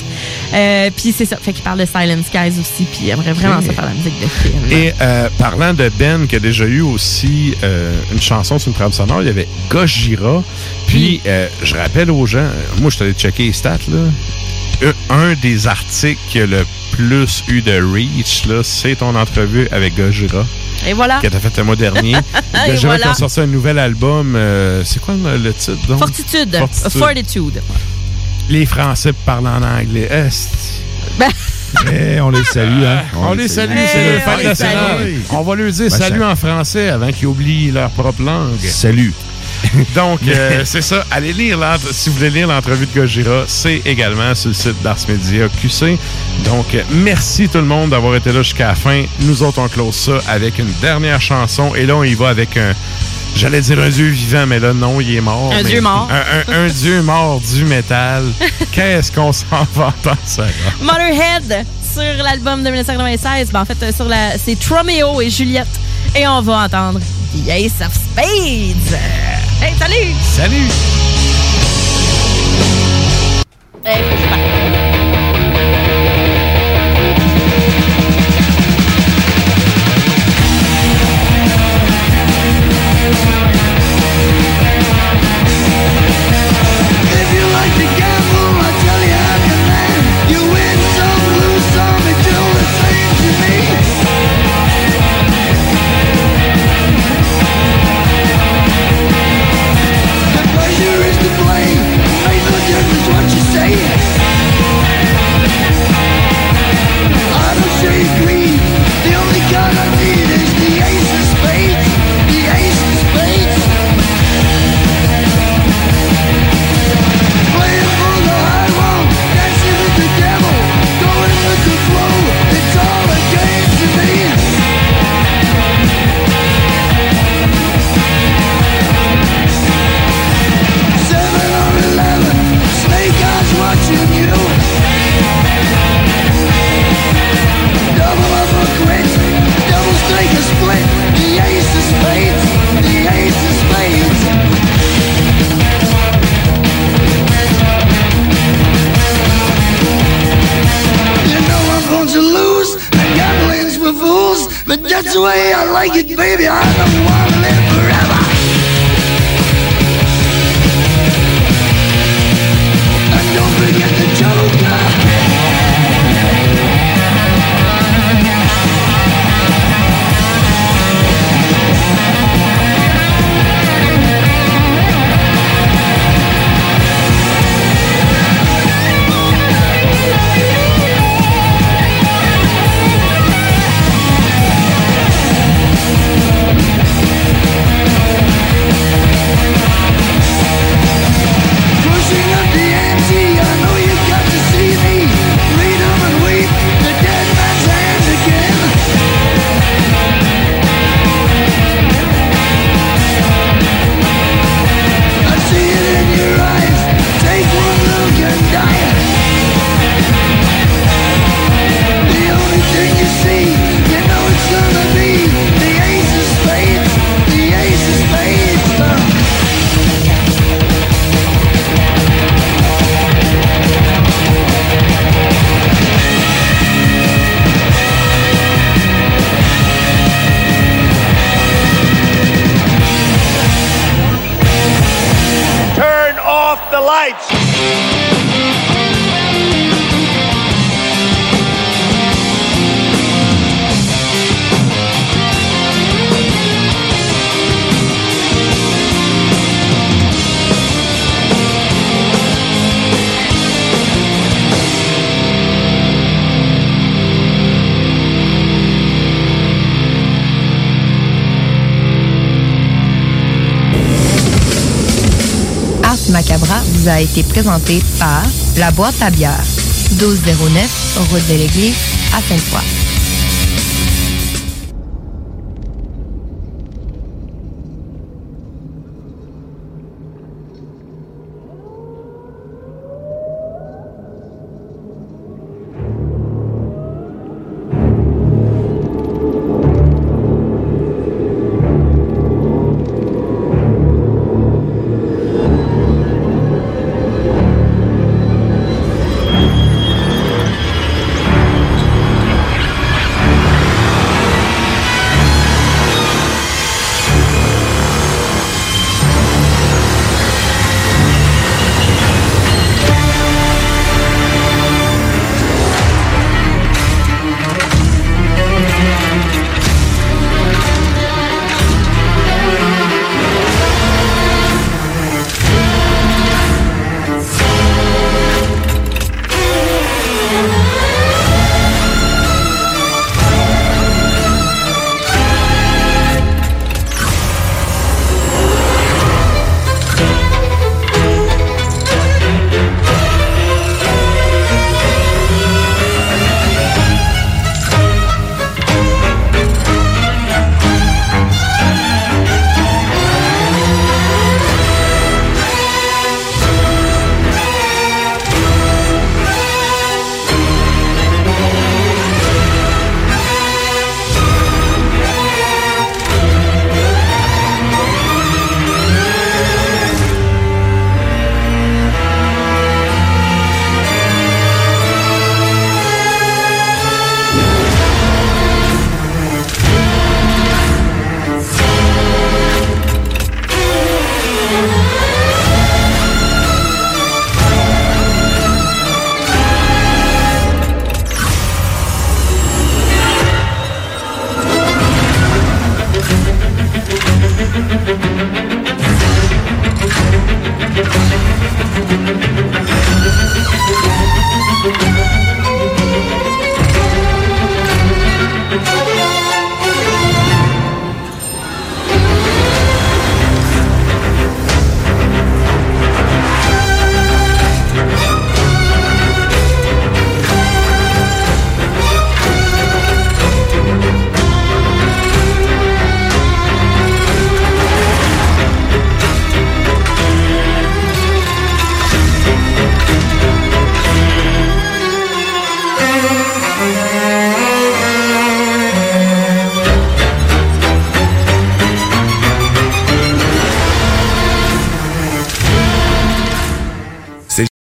Euh, puis c'est ça. Fait qu'il parle de Silent Skies aussi. Puis il aimerait vraiment ça faire la musique de film. Et euh, parlant de Ben, qui a déjà eu aussi euh, une chanson sur une trame sonore, il y avait Gojira. Puis, je rappelle aux gens, moi, je suis allé checker les stats, là. Un, des articles qui a le plus eu de reach, là, c'est ton entrevue avec Gojira. Et voilà. Que t'as fait le mois dernier. [laughs] Gojira voilà. qui a sorti un nouvel album. c'est quoi le, le titre, donc? Fortitude. Fortitude. Fortitude. Les Français parlent en anglais. Est. Ben, Eh, on les salue, hein. On, les salue, salue. c'est le on fête nationale. On va leur dire Ben, salut ça- en français avant qu'ils oublient leur propre langue. Salut. [laughs] Donc, euh, [laughs] c'est ça. Allez lire si vous voulez lire l'entrevue de Gojira, c'est également sur le site d'Ars Media QC. Donc, merci tout le monde d'avoir été là jusqu'à la fin. Nous autres, on close ça avec une dernière chanson. Et là, on y va avec un. J'allais dire un dieu vivant, mais là, non, il est mort. Un mais- dieu mort. Un, un- un dieu mort du métal. [laughs] Qu'est-ce qu'on s'en va entendre, ça? Motorhead sur l'album de 1996. Ben, en fait, sur la, c'est Tromeo et Juliette. Et on va entendre The Ace of Spades. Hey, salut! Salut! Hey, like it, baby. I a été présenté par La Boîte à bière, 1209 Route de à Sainte-Foy.